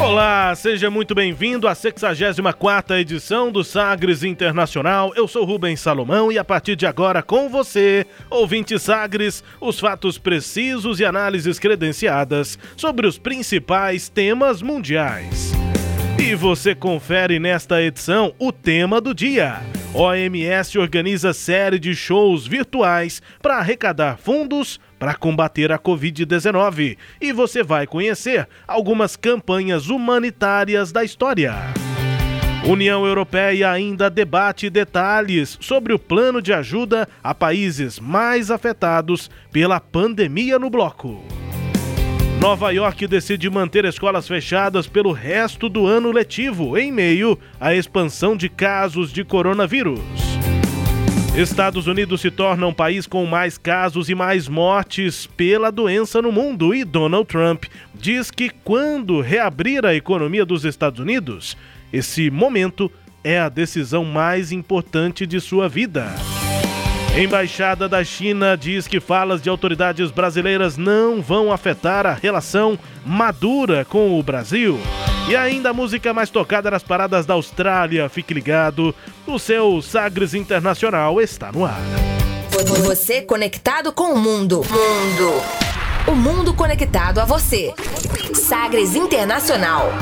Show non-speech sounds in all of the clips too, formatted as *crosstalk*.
Olá, seja muito bem-vindo à 64ª edição do Sagres Internacional. Eu sou Rubens Salomão e a partir de agora com você, ouvinte Sagres, os fatos precisos e análises credenciadas sobre os principais temas mundiais. E você confere nesta edição o tema do dia. OMS organiza série de shows virtuais para arrecadar fundos para combater a Covid-19 e você vai conhecer algumas campanhas humanitárias da história. União Europeia ainda debate detalhes sobre o plano de ajuda a países mais afetados pela pandemia no bloco. Nova York decide manter escolas fechadas pelo resto do ano letivo, em meio à expansão de casos de coronavírus. Estados Unidos se torna um país com mais casos e mais mortes pela doença no mundo e Donald Trump diz que quando reabrir a economia dos Estados Unidos, esse momento é a decisão mais importante de sua vida. Embaixada da China diz que falas de autoridades brasileiras não vão afetar a relação madura com o Brasil. E ainda a música mais tocada nas paradas da Austrália. Fique ligado, o seu Sagres Internacional está no ar. Você conectado com o mundo. Mundo. O mundo conectado a você. Sagres Internacional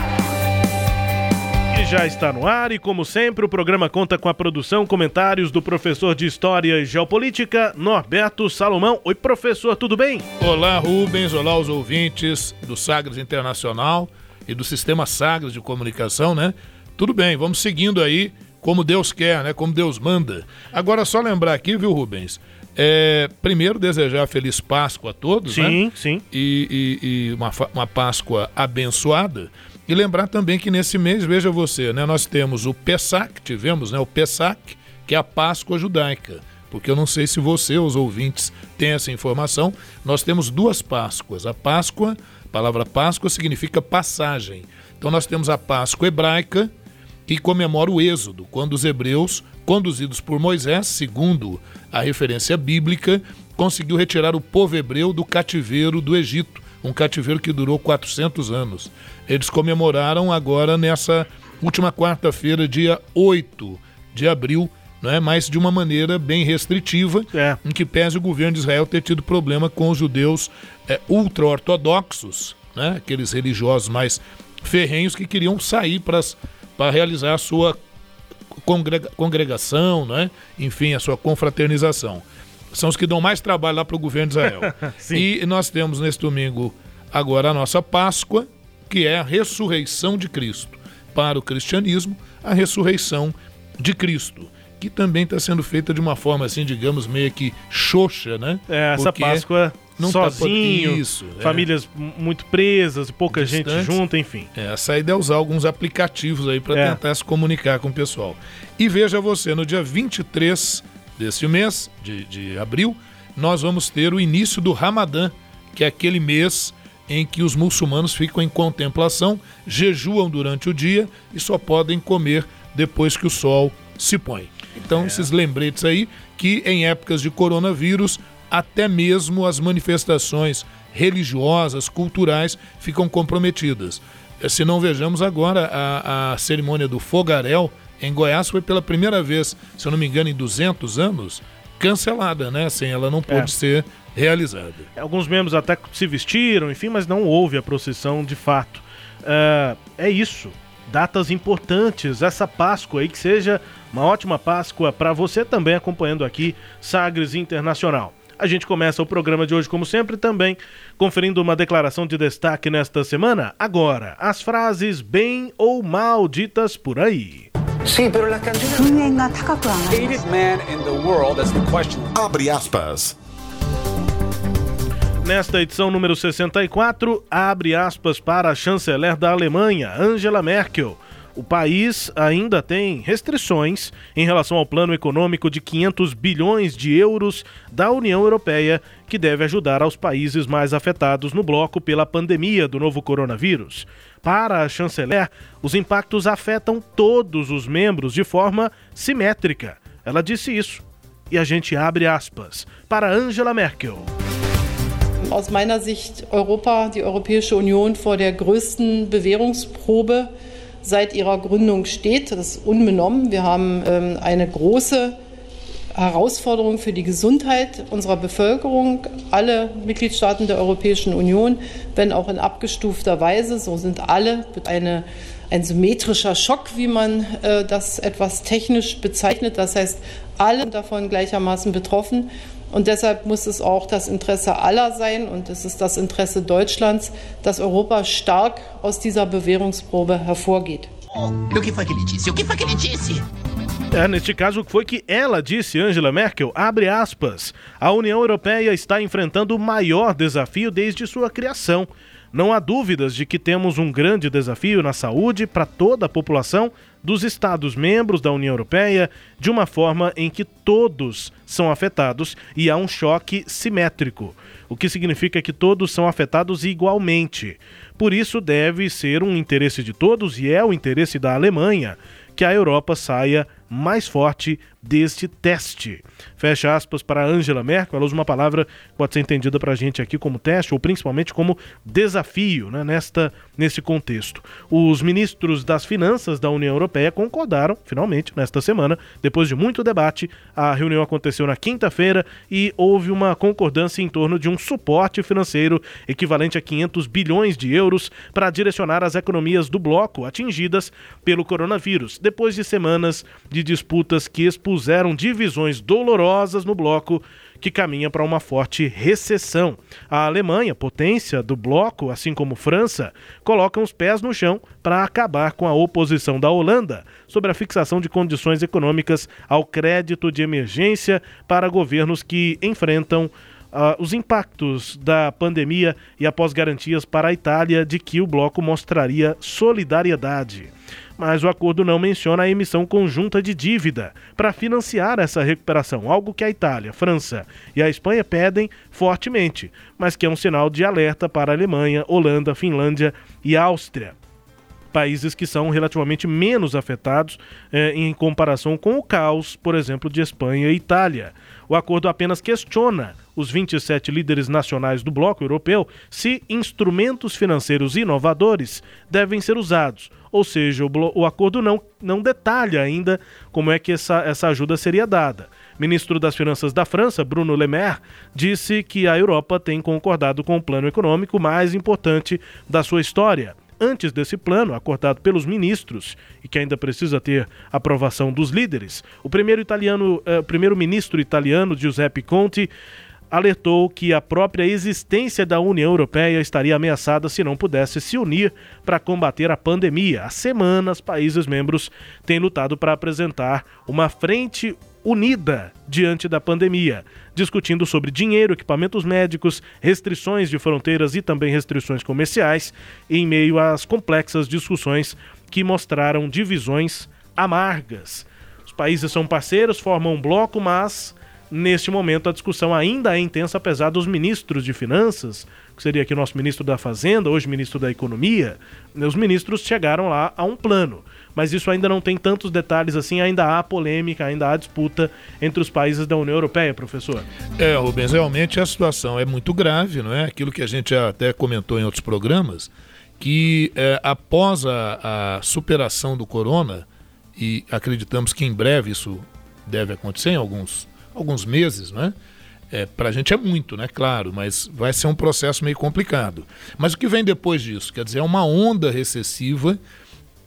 já está no ar e, como sempre, o programa conta com a produção, comentários do professor de História e Geopolítica, Norberto Salomão. Oi, professor, tudo bem? Olá, Rubens. Olá, os ouvintes do Sagres Internacional e do Sistema Sagres de Comunicação, né? Tudo bem, vamos seguindo aí como Deus quer, né? Como Deus manda. Agora, só lembrar aqui, viu, Rubens? É, primeiro, desejar feliz Páscoa a todos, sim, né? Sim, sim. E, e, e uma, uma Páscoa abençoada. E lembrar também que nesse mês, veja você, né, nós temos o Pesach, tivemos né, o Pesach, que é a Páscoa judaica. Porque eu não sei se você, os ouvintes, têm essa informação. Nós temos duas Páscoas. A Páscoa, a palavra Páscoa significa passagem. Então nós temos a Páscoa hebraica, que comemora o Êxodo, quando os hebreus, conduzidos por Moisés, segundo a referência bíblica, conseguiu retirar o povo hebreu do cativeiro do Egito um cativeiro que durou 400 anos. Eles comemoraram agora nessa última quarta-feira, dia 8 de abril, é mas de uma maneira bem restritiva, é. em que pese o governo de Israel ter tido problema com os judeus é, ultra-ortodoxos, né? aqueles religiosos mais ferrenhos que queriam sair para realizar a sua congrega, congregação, né? enfim, a sua confraternização são os que dão mais trabalho lá para o governo de Israel. *laughs* e nós temos nesse domingo agora a nossa Páscoa, que é a ressurreição de Cristo. Para o cristianismo, a ressurreição de Cristo, que também está sendo feita de uma forma assim, digamos, meio que xoxa, né? É, essa Porque Páscoa não tá sozinho, tá isso, é. famílias é. muito presas, pouca Distantes. gente junta, enfim. É, a saída é usar alguns aplicativos aí para é. tentar se comunicar com o pessoal. E veja você, no dia 23 deste mês, de, de abril, nós vamos ter o início do Ramadã, que é aquele mês em que os muçulmanos ficam em contemplação, jejuam durante o dia e só podem comer depois que o sol se põe. Então, é. esses lembretes aí que em épocas de coronavírus, até mesmo as manifestações religiosas, culturais ficam comprometidas. Se não vejamos agora a, a cerimônia do fogaréu em Goiás foi pela primeira vez, se eu não me engano, em 200 anos, cancelada, né? Assim, ela não pôde é. ser realizada. Alguns membros até se vestiram, enfim, mas não houve a procissão de fato. Uh, é isso. Datas importantes, essa Páscoa aí, que seja uma ótima Páscoa para você também acompanhando aqui Sagres Internacional. A gente começa o programa de hoje, como sempre, também conferindo uma declaração de destaque nesta semana. Agora, as frases bem ou mal ditas por aí. Sim, pero la. Abre aspas. Nesta edição número 64, abre aspas para a chanceler da Alemanha, Angela Merkel. O país ainda tem restrições em relação ao plano econômico de 500 bilhões de euros da União Europeia, que deve ajudar aos países mais afetados no bloco pela pandemia do novo coronavírus. Para a chanceler, os impactos afetam todos os membros de forma simétrica. Ela disse isso. E a gente abre aspas para Angela Merkel. aus meiner Sicht Europa, die Europäische Union vor der größten Bewährungsprobe seit ihrer Gründung steht. Das ist unbenommen. Wir haben ähm, eine große Herausforderung für die Gesundheit unserer Bevölkerung. Alle Mitgliedstaaten der Europäischen Union, wenn auch in abgestufter Weise, so sind alle eine, ein symmetrischer Schock, wie man äh, das etwas technisch bezeichnet. Das heißt, alle davon gleichermaßen betroffen. Und deshalb muss es auch das Interesse aller sein, und es ist das Interesse Deutschlands, dass Europa stark aus dieser Bewährungsprobe hervorgeht. o que foi que ele disse? O que foi que ele disse? É, neste caso, foi que ela disse, Angela Merkel, abre aspas, a União Europeia está enfrentando o maior desafio desde sua criação. Não há dúvidas de que temos um grande desafio na saúde para toda a população dos Estados-membros da União Europeia, de uma forma em que todos são afetados e há um choque simétrico, o que significa que todos são afetados igualmente. Por isso, deve ser um interesse de todos e é o interesse da Alemanha que a Europa saia mais forte deste teste. Fecha aspas para Angela Merkel, ela usa uma palavra que pode ser entendida para a gente aqui como teste ou principalmente como desafio né, nesta, nesse contexto. Os ministros das Finanças da União Europeia concordaram, finalmente, nesta semana, depois de muito debate. A reunião aconteceu na quinta-feira e houve uma concordância em torno de um suporte financeiro equivalente a 500 bilhões de euros para direcionar as economias do bloco atingidas pelo coronavírus, depois de semanas de disputas que expuseram divisões dolorosas no bloco que caminha para uma forte recessão. A Alemanha, potência do bloco, assim como França, colocam os pés no chão para acabar com a oposição da Holanda sobre a fixação de condições econômicas ao crédito de emergência para governos que enfrentam Uh, os impactos da pandemia e após garantias para a Itália de que o bloco mostraria solidariedade mas o acordo não menciona a emissão conjunta de dívida para financiar essa recuperação, algo que a Itália, França e a Espanha pedem fortemente, mas que é um sinal de alerta para a Alemanha, Holanda, Finlândia e Áustria países que são relativamente menos afetados eh, em comparação com o caos, por exemplo, de Espanha e Itália. O acordo apenas questiona os 27 líderes nacionais do bloco europeu se instrumentos financeiros inovadores devem ser usados. Ou seja, o, o acordo não, não detalha ainda como é que essa, essa ajuda seria dada. Ministro das Finanças da França, Bruno Le Maire, disse que a Europa tem concordado com o plano econômico mais importante da sua história antes desse plano, acordado pelos ministros e que ainda precisa ter aprovação dos líderes, o primeiro italiano, eh, primeiro-ministro italiano Giuseppe Conte alertou que a própria existência da União Europeia estaria ameaçada se não pudesse se unir para combater a pandemia. Há semanas, países membros têm lutado para apresentar uma frente unida diante da pandemia, discutindo sobre dinheiro, equipamentos médicos, restrições de fronteiras e também restrições comerciais, em meio às complexas discussões que mostraram divisões amargas. Os países são parceiros, formam um bloco, mas Neste momento, a discussão ainda é intensa, apesar dos ministros de Finanças, que seria aqui o nosso ministro da Fazenda, hoje ministro da Economia, os ministros chegaram lá a um plano. Mas isso ainda não tem tantos detalhes assim, ainda há polêmica, ainda há disputa entre os países da União Europeia, professor. É, Rubens, realmente a situação é muito grave, não é? Aquilo que a gente até comentou em outros programas, que é, após a, a superação do corona, e acreditamos que em breve isso deve acontecer em alguns alguns meses, né? É, para a gente é muito, né? Claro, mas vai ser um processo meio complicado. Mas o que vem depois disso? Quer dizer, é uma onda recessiva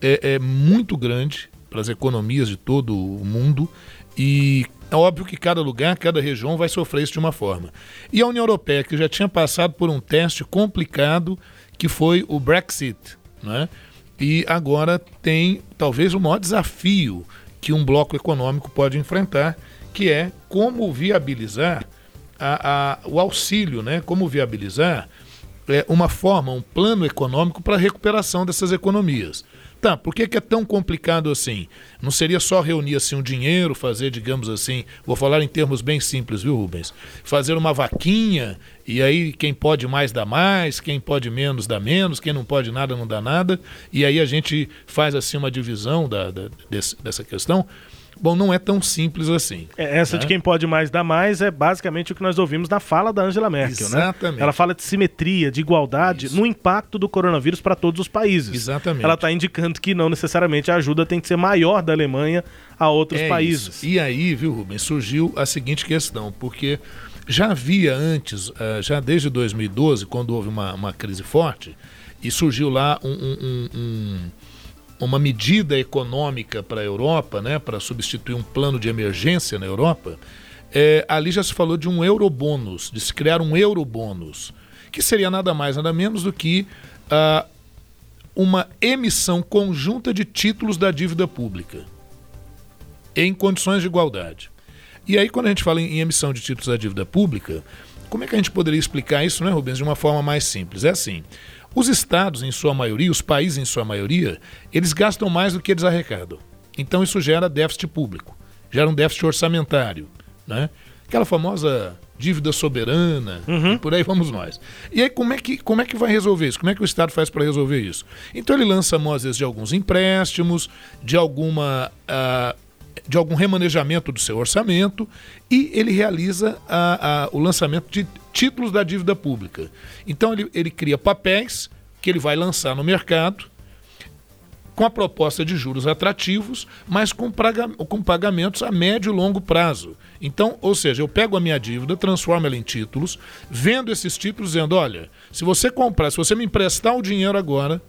é, é muito grande para as economias de todo o mundo e é óbvio que cada lugar, cada região vai sofrer isso de uma forma. E a União Europeia, que já tinha passado por um teste complicado, que foi o Brexit, né? e agora tem talvez o maior desafio que um bloco econômico pode enfrentar, que é como viabilizar a, a, o auxílio, né? Como viabilizar é, uma forma, um plano econômico para a recuperação dessas economias. Tá, por que, que, é tão complicado assim? Não seria só reunir assim um dinheiro, fazer, digamos assim, vou falar em termos bem simples, viu, Rubens? Fazer uma vaquinha e aí quem pode mais dá mais, quem pode menos dá menos, quem não pode nada não dá nada, e aí a gente faz assim uma divisão da, da desse, dessa questão. Bom, não é tão simples assim. É, essa né? de quem pode mais dar mais é basicamente o que nós ouvimos na fala da Angela Merkel, né? Exatamente. né? Ela fala de simetria, de igualdade Isso. no impacto do coronavírus para todos os países. Exatamente. Ela está indicando que não necessariamente a ajuda tem que ser maior da Alemanha a outros é países. Isso. E aí, viu, Rubens, surgiu a seguinte questão, porque já havia antes, eh, já desde 2012, quando houve uma, uma crise forte, e surgiu lá um, um, um uma medida econômica para a Europa, né, para substituir um plano de emergência na Europa, é, ali já se falou de um eurobônus, de se criar um eurobônus, que seria nada mais, nada menos do que ah, uma emissão conjunta de títulos da dívida pública, em condições de igualdade. E aí, quando a gente fala em, em emissão de títulos da dívida pública, como é que a gente poderia explicar isso, né, Rubens, de uma forma mais simples? É assim: os estados, em sua maioria, os países, em sua maioria, eles gastam mais do que eles arrecadam. Então isso gera déficit público, gera um déficit orçamentário. Né? Aquela famosa dívida soberana, uhum. por aí vamos nós. E aí como é, que, como é que vai resolver isso? Como é que o Estado faz para resolver isso? Então ele lança mão, às vezes, de alguns empréstimos, de alguma. Uh, de algum remanejamento do seu orçamento e ele realiza a, a, o lançamento de títulos da dívida pública. Então ele, ele cria papéis que ele vai lançar no mercado com a proposta de juros atrativos, mas com, praga, com pagamentos a médio e longo prazo. Então, ou seja, eu pego a minha dívida, transformo ela em títulos, vendo esses títulos dizendo, olha, se você comprar, se você me emprestar o dinheiro agora,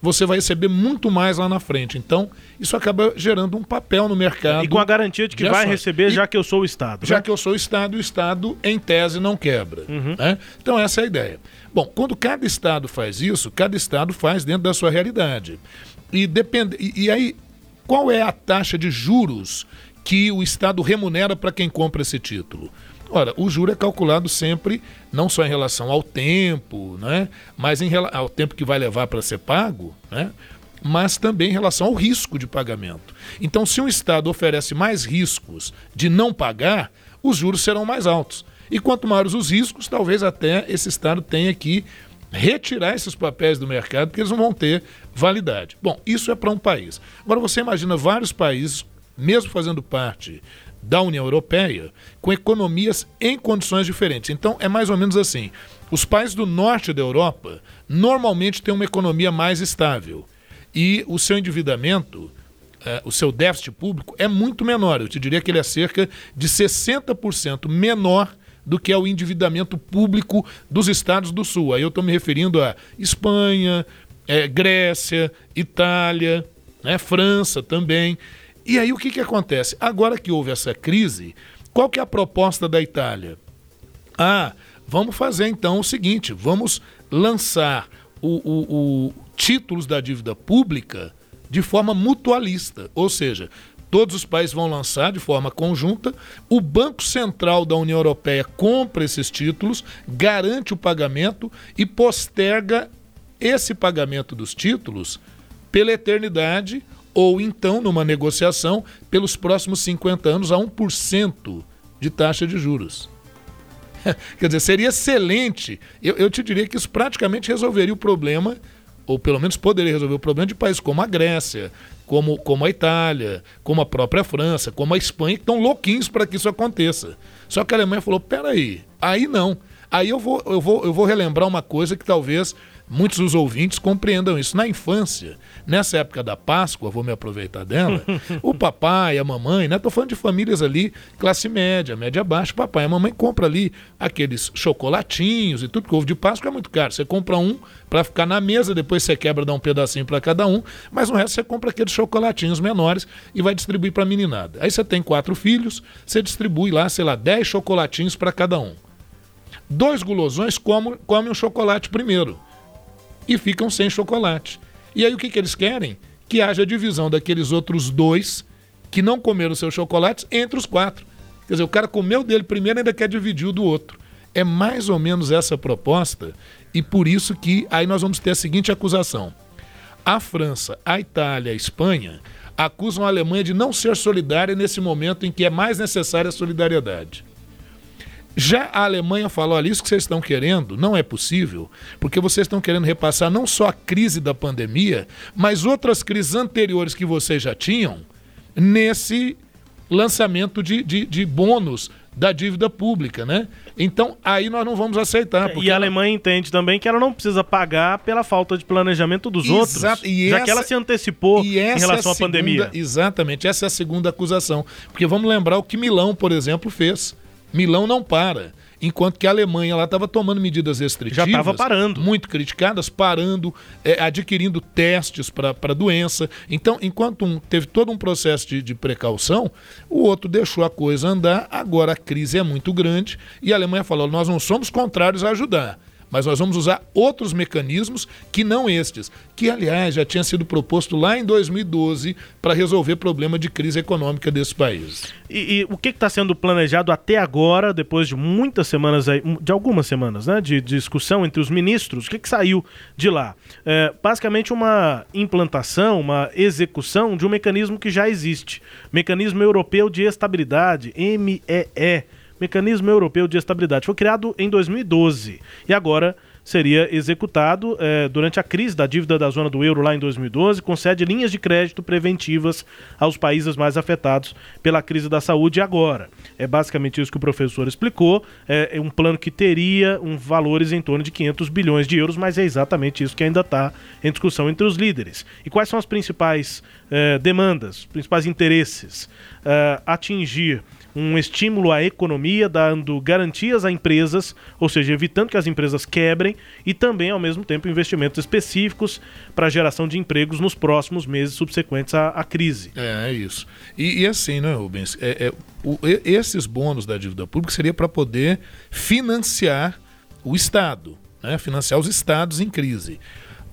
você vai receber muito mais lá na frente. Então, isso acaba gerando um papel no mercado. E com a garantia de que de vai receber, e, já que eu sou o Estado. Já né? que eu sou o Estado, o Estado, em tese, não quebra. Uhum. Né? Então, essa é a ideia. Bom, quando cada Estado faz isso, cada Estado faz dentro da sua realidade. E, depende, e, e aí, qual é a taxa de juros que o Estado remunera para quem compra esse título? Ora, o juro é calculado sempre não só em relação ao tempo, né, mas em, ao tempo que vai levar para ser pago, né, mas também em relação ao risco de pagamento. Então, se um Estado oferece mais riscos de não pagar, os juros serão mais altos. E quanto maiores os riscos, talvez até esse Estado tenha que retirar esses papéis do mercado, porque eles não vão ter validade. Bom, isso é para um país. Agora, você imagina vários países, mesmo fazendo parte da União Europeia com economias em condições diferentes. Então é mais ou menos assim: os países do norte da Europa normalmente têm uma economia mais estável e o seu endividamento, eh, o seu déficit público é muito menor. Eu te diria que ele é cerca de 60% menor do que é o endividamento público dos estados do sul. Aí eu estou me referindo a Espanha, eh, Grécia, Itália, né, França também. E aí o que, que acontece? Agora que houve essa crise, qual que é a proposta da Itália? Ah, vamos fazer então o seguinte: vamos lançar o, o, o títulos da dívida pública de forma mutualista, ou seja, todos os países vão lançar de forma conjunta. O Banco Central da União Europeia compra esses títulos, garante o pagamento e posterga esse pagamento dos títulos pela eternidade ou então, numa negociação, pelos próximos 50 anos, a 1% de taxa de juros. *laughs* Quer dizer, seria excelente. Eu, eu te diria que isso praticamente resolveria o problema, ou pelo menos poderia resolver o problema de países como a Grécia, como, como a Itália, como a própria França, como a Espanha, que estão louquinhos para que isso aconteça. Só que a Alemanha falou: peraí, aí não. Aí eu vou, eu, vou, eu vou relembrar uma coisa que talvez muitos dos ouvintes compreendam isso. Na infância, nessa época da Páscoa, vou me aproveitar dela, *laughs* o papai, a mamãe, né? Tô falando de famílias ali, classe média, média baixa, o papai e a mamãe compra ali aqueles chocolatinhos e tudo, porque ovo de Páscoa é muito caro. Você compra um para ficar na mesa, depois você quebra, dá um pedacinho para cada um, mas no resto você compra aqueles chocolatinhos menores e vai distribuir para a meninada. Aí você tem quatro filhos, você distribui lá, sei lá, dez chocolatinhos para cada um. Dois gulosões comem, comem um chocolate primeiro e ficam sem chocolate. E aí o que, que eles querem? Que haja divisão daqueles outros dois que não comeram seus chocolates entre os quatro. Quer dizer, o cara comeu dele primeiro e ainda quer dividir o do outro. É mais ou menos essa proposta e por isso que aí nós vamos ter a seguinte acusação. A França, a Itália, a Espanha acusam a Alemanha de não ser solidária nesse momento em que é mais necessária a solidariedade. Já a Alemanha falou: olha, isso que vocês estão querendo não é possível, porque vocês estão querendo repassar não só a crise da pandemia, mas outras crises anteriores que vocês já tinham nesse lançamento de, de, de bônus da dívida pública, né? Então, aí nós não vamos aceitar. e a Alemanha ela... entende também que ela não precisa pagar pela falta de planejamento dos Exato. outros, e já essa... que ela se antecipou em relação é à segunda... pandemia. Exatamente, essa é a segunda acusação. Porque vamos lembrar o que Milão, por exemplo, fez. Milão não para. Enquanto que a Alemanha lá estava tomando medidas restritivas. Já estava parando. Muito criticadas, parando, é, adquirindo testes para a doença. Então, enquanto um teve todo um processo de, de precaução, o outro deixou a coisa andar. Agora a crise é muito grande e a Alemanha falou: nós não somos contrários a ajudar mas nós vamos usar outros mecanismos que não estes, que aliás já tinha sido proposto lá em 2012 para resolver problema de crise econômica desses países. E, e o que está sendo planejado até agora, depois de muitas semanas, aí, de algumas semanas, né, de, de discussão entre os ministros, o que, que saiu de lá? É, basicamente uma implantação, uma execução de um mecanismo que já existe, Mecanismo Europeu de Estabilidade, MEE Mecanismo Europeu de Estabilidade. Foi criado em 2012 e agora seria executado eh, durante a crise da dívida da zona do euro lá em 2012, concede linhas de crédito preventivas aos países mais afetados pela crise da saúde agora. É basicamente isso que o professor explicou. É, é um plano que teria um valores em torno de 500 bilhões de euros, mas é exatamente isso que ainda está em discussão entre os líderes. E quais são as principais eh, demandas, principais interesses? Uh, atingir um estímulo à economia, dando garantias a empresas, ou seja, evitando que as empresas quebrem e também, ao mesmo tempo, investimentos específicos para a geração de empregos nos próximos meses subsequentes à, à crise. É, é isso. E, e, assim, né, Rubens? É, é, o, esses bônus da dívida pública seria para poder financiar o Estado, né, financiar os estados em crise.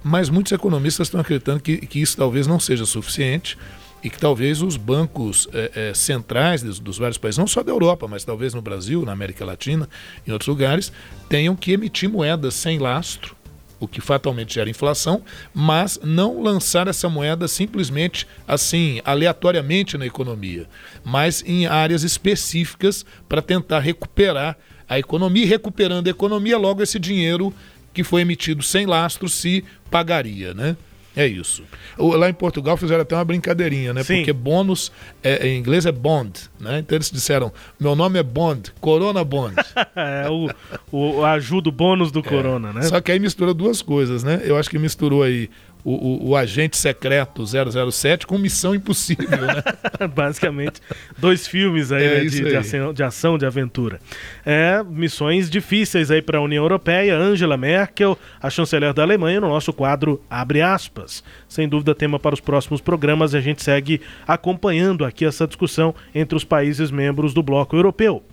Mas muitos economistas estão acreditando que, que isso talvez não seja suficiente e que talvez os bancos é, é, centrais dos, dos, vários países, não só da Europa, mas talvez no Brasil, na América Latina, em outros lugares, tenham que emitir moedas sem lastro, o que fatalmente gera inflação, mas não lançar essa moeda simplesmente assim, aleatoriamente na economia, mas em áreas específicas para tentar recuperar a economia, e recuperando a economia, logo esse dinheiro que foi emitido sem lastro se pagaria, né? É isso. Lá em Portugal fizeram até uma brincadeirinha, né? Sim. Porque bônus é, em inglês é bond, né? Então eles disseram: meu nome é Bond, Corona Bond. *laughs* é o, o ajuda o bônus do é. Corona, né? Só que aí misturou duas coisas, né? Eu acho que misturou aí o, o, o, agente secreto 007 com Missão Impossível, né? *laughs* Basicamente, dois filmes aí, é né, de, aí. De, ação, de, ação, de aventura. É, missões difíceis aí para a União Europeia. Angela Merkel, a chanceler da Alemanha, no nosso quadro Abre aspas. Sem dúvida, tema para os próximos programas e a gente segue acompanhando aqui essa discussão entre os países membros do Bloco Europeu.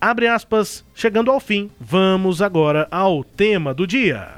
Abre aspas, chegando ao fim, vamos agora ao tema do dia.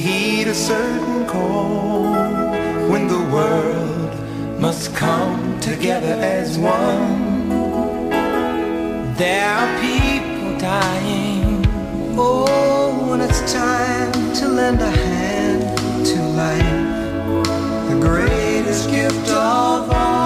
heed a certain call when the world must come together as one. There are people dying. Oh, and it's time to lend a hand to life, the greatest gift of all.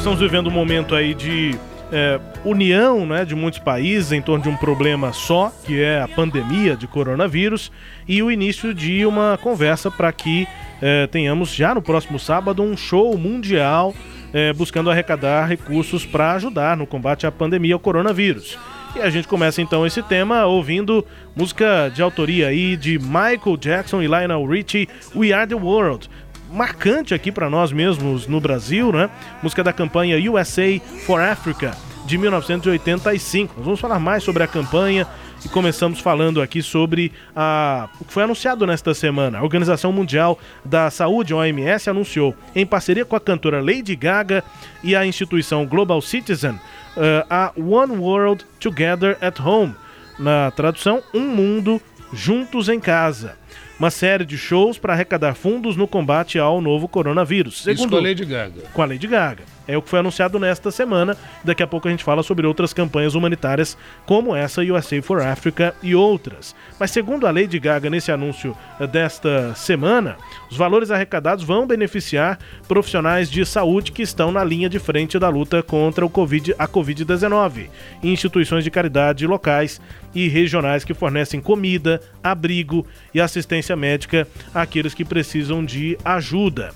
Nós estamos vivendo um momento aí de é, união né, de muitos países em torno de um problema só, que é a pandemia de coronavírus, e o início de uma conversa para que é, tenhamos já no próximo sábado um show mundial é, buscando arrecadar recursos para ajudar no combate à pandemia ao coronavírus. E a gente começa então esse tema ouvindo música de autoria aí de Michael Jackson e Lionel Richie, We Are the World. Marcante aqui para nós mesmos no Brasil, né? Música da campanha USA for Africa de 1985. Nós vamos falar mais sobre a campanha e começamos falando aqui sobre a, o que foi anunciado nesta semana. A Organização Mundial da Saúde, OMS, anunciou, em parceria com a cantora Lady Gaga e a instituição Global Citizen, uh, a One World Together at Home. Na tradução, Um Mundo Juntos em Casa. Uma série de shows para arrecadar fundos no combate ao novo coronavírus. Segundo, Isso com a Lady Gaga. Com a Lady Gaga. É o que foi anunciado nesta semana. Daqui a pouco a gente fala sobre outras campanhas humanitárias, como essa USA for Africa e outras. Mas segundo a Lady Gaga, nesse anúncio eh, desta semana, os valores arrecadados vão beneficiar profissionais de saúde que estão na linha de frente da luta contra o COVID, a Covid-19, instituições de caridade locais e regionais que fornecem comida, abrigo e assistência médica àqueles que precisam de ajuda.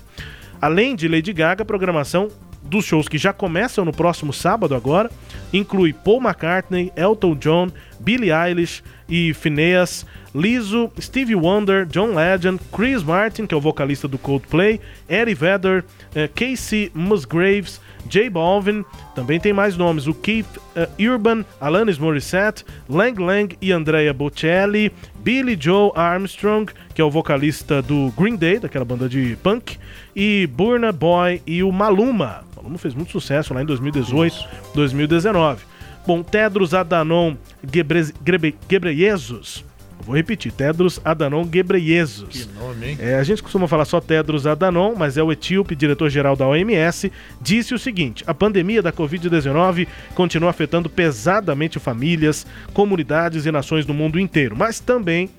Além de Lady Gaga, a programação dos shows que já começam no próximo sábado agora, inclui Paul McCartney, Elton John, Billie Eilish e Phineas, Lizzo, Stevie Wonder, John Legend, Chris Martin, que é o vocalista do Coldplay, Eddie Vedder, uh, Casey Musgraves, J Balvin, também tem mais nomes, o Keith uh, Urban, Alanis Morissette, Lang Lang e Andrea Bocelli, Billy Joe Armstrong, que é o vocalista do Green Day, daquela banda de punk, e Burna Boy e o Maluma. O Maluma fez muito sucesso lá em 2018, 2019. Bom, Tedros Adhanom Ghebreyesus, vou repetir, Tedros Adhanom Ghebreyesus. Que nome, hein? É, a gente costuma falar só Tedros Adhanom, mas é o etíope, diretor-geral da OMS, disse o seguinte: a pandemia da Covid-19 continua afetando pesadamente famílias, comunidades e nações do mundo inteiro, mas também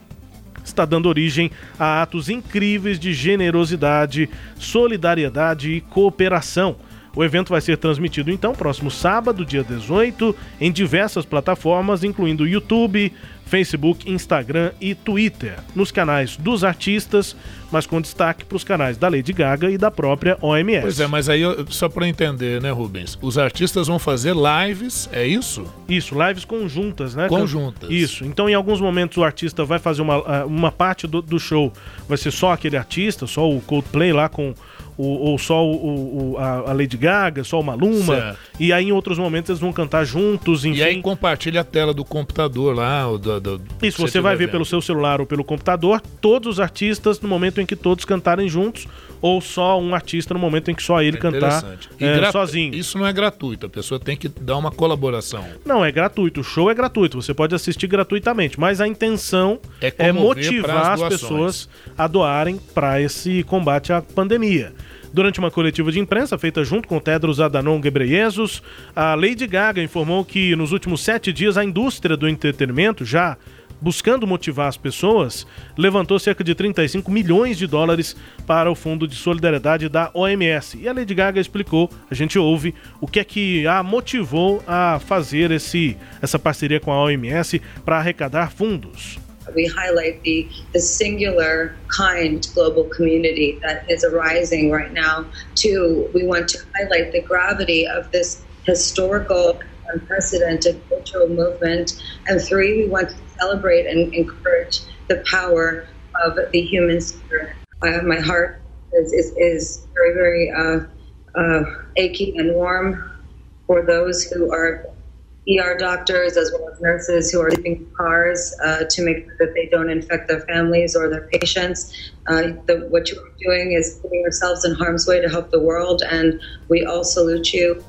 está dando origem a atos incríveis de generosidade, solidariedade e cooperação. O evento vai ser transmitido então próximo sábado, dia 18, em diversas plataformas, incluindo YouTube, Facebook, Instagram e Twitter, nos canais dos artistas, mas com destaque para os canais da Lady Gaga e da própria OMS. Pois é, mas aí só para entender, né, Rubens? Os artistas vão fazer lives, é isso? Isso, lives conjuntas, né? Conjuntas. Isso. Então, em alguns momentos, o artista vai fazer uma, ah, uma parte do, do show, vai ser só aquele artista, só o Coldplay lá com ou, ou só o, o, a, Lady Gaga, só o Maluma. Certo. E aí em outros momentos eles vão cantar juntos, enfim. E aí compartilha a tela do computador lá. Do, do, Isso, você vai ver vendo. pelo seu celular ou pelo computador todos os artistas no momento em que todos cantarem juntos ou só um artista no momento em que só ele é cantar é, sozinho. Isso não é gratuito, a pessoa tem que dar uma colaboração. Não, é gratuito, o show é gratuito, você pode assistir gratuitamente, mas a intenção é, é motivar as pessoas a doarem para esse combate à pandemia. Durante uma coletiva de imprensa feita junto com Tedros Adhanom Ghebreyesus, a Lady Gaga informou que nos últimos sete dias a indústria do entretenimento já buscando motivar as pessoas, levantou cerca de 35 milhões de dólares para o Fundo de Solidariedade da OMS. E a Lady Gaga explicou, a gente ouve, o que é que a motivou a fazer esse, essa parceria com a OMS para arrecadar fundos. We highlight the, the singular kind global community that is arising right now. Two, we want to highlight the gravity of this historical, unprecedented cultural movement. And three, we want to celebrate and encourage the power of the human spirit. Uh, my heart is, is, is very, very uh, uh, achy and warm for those who are ER doctors as well as nurses who are sleeping in cars uh, to make sure that they don't infect their families or their patients. Uh, the, what you're doing is putting yourselves in harm's way to help the world, and we all salute you.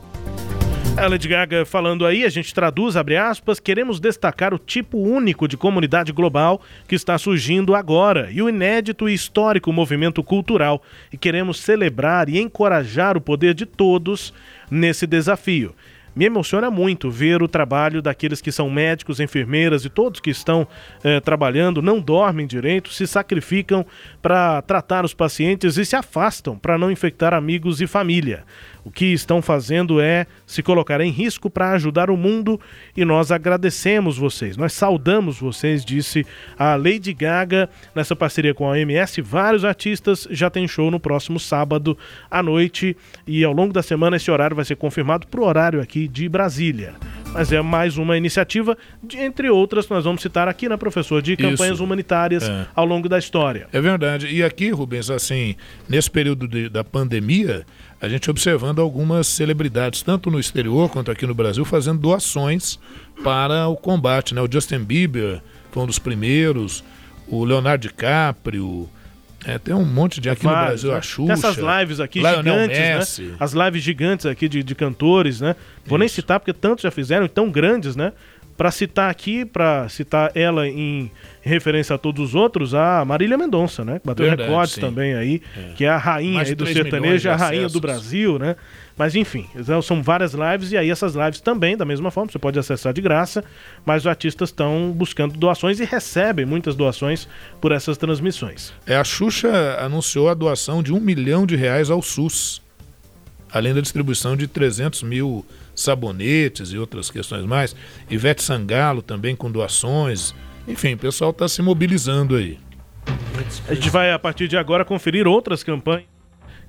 A Lady Gaga falando aí, a gente traduz, abre aspas, queremos destacar o tipo único de comunidade global que está surgindo agora e o inédito e histórico movimento cultural e queremos celebrar e encorajar o poder de todos nesse desafio. Me emociona muito ver o trabalho daqueles que são médicos, enfermeiras e todos que estão eh, trabalhando, não dormem direito, se sacrificam para tratar os pacientes e se afastam para não infectar amigos e família. O que estão fazendo é se colocar em risco para ajudar o mundo e nós agradecemos vocês. Nós saudamos vocês, disse a Lady Gaga nessa parceria com a OMS. Vários artistas já têm show no próximo sábado à noite e ao longo da semana esse horário vai ser confirmado para o horário aqui de Brasília. Mas é mais uma iniciativa, de, entre outras, que nós vamos citar aqui, né, professor, de campanhas Isso. humanitárias é. ao longo da história. É verdade. E aqui, Rubens, assim, nesse período de, da pandemia, a gente observando algumas celebridades, tanto no exterior quanto aqui no Brasil, fazendo doações para o combate. Né? O Justin Bieber foi um dos primeiros, o Leonardo DiCaprio. É, tem um monte de aqui Vários, no Brasil, né? a Xuxa. Essas lives aqui Lionel gigantes, né? Né? As lives gigantes aqui de, de cantores, né? Vou Isso. nem citar porque tantos já fizeram, tão grandes, né? Para citar aqui, para citar ela em referência a todos os outros, a Marília Mendonça, né? Bateu Verdade, recordes sim. também aí, é. que é a rainha aí do sertanejo, a rainha do Brasil, né? Mas enfim, então, são várias lives e aí essas lives também, da mesma forma, você pode acessar de graça, mas os artistas estão buscando doações e recebem muitas doações por essas transmissões. É, a Xuxa anunciou a doação de um milhão de reais ao SUS, além da distribuição de 300 mil sabonetes e outras questões mais. Ivete Sangalo também com doações. Enfim, o pessoal está se mobilizando aí. A gente vai, a partir de agora, conferir outras campanhas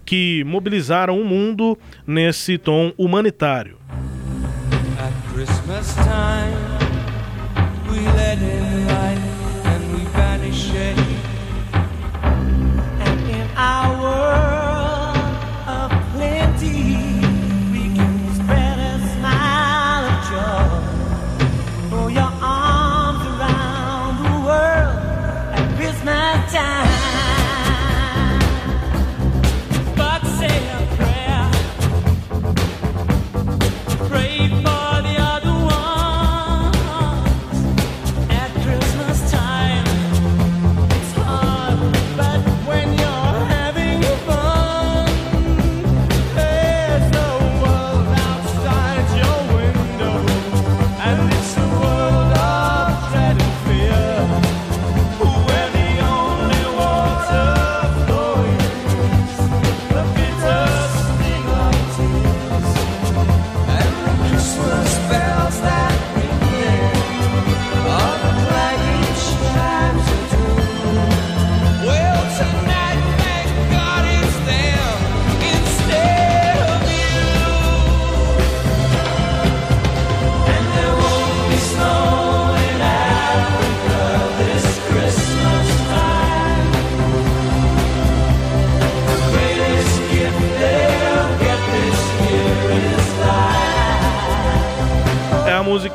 que mobilizaram o mundo nesse tom humanitário. At Christmas time, we let in light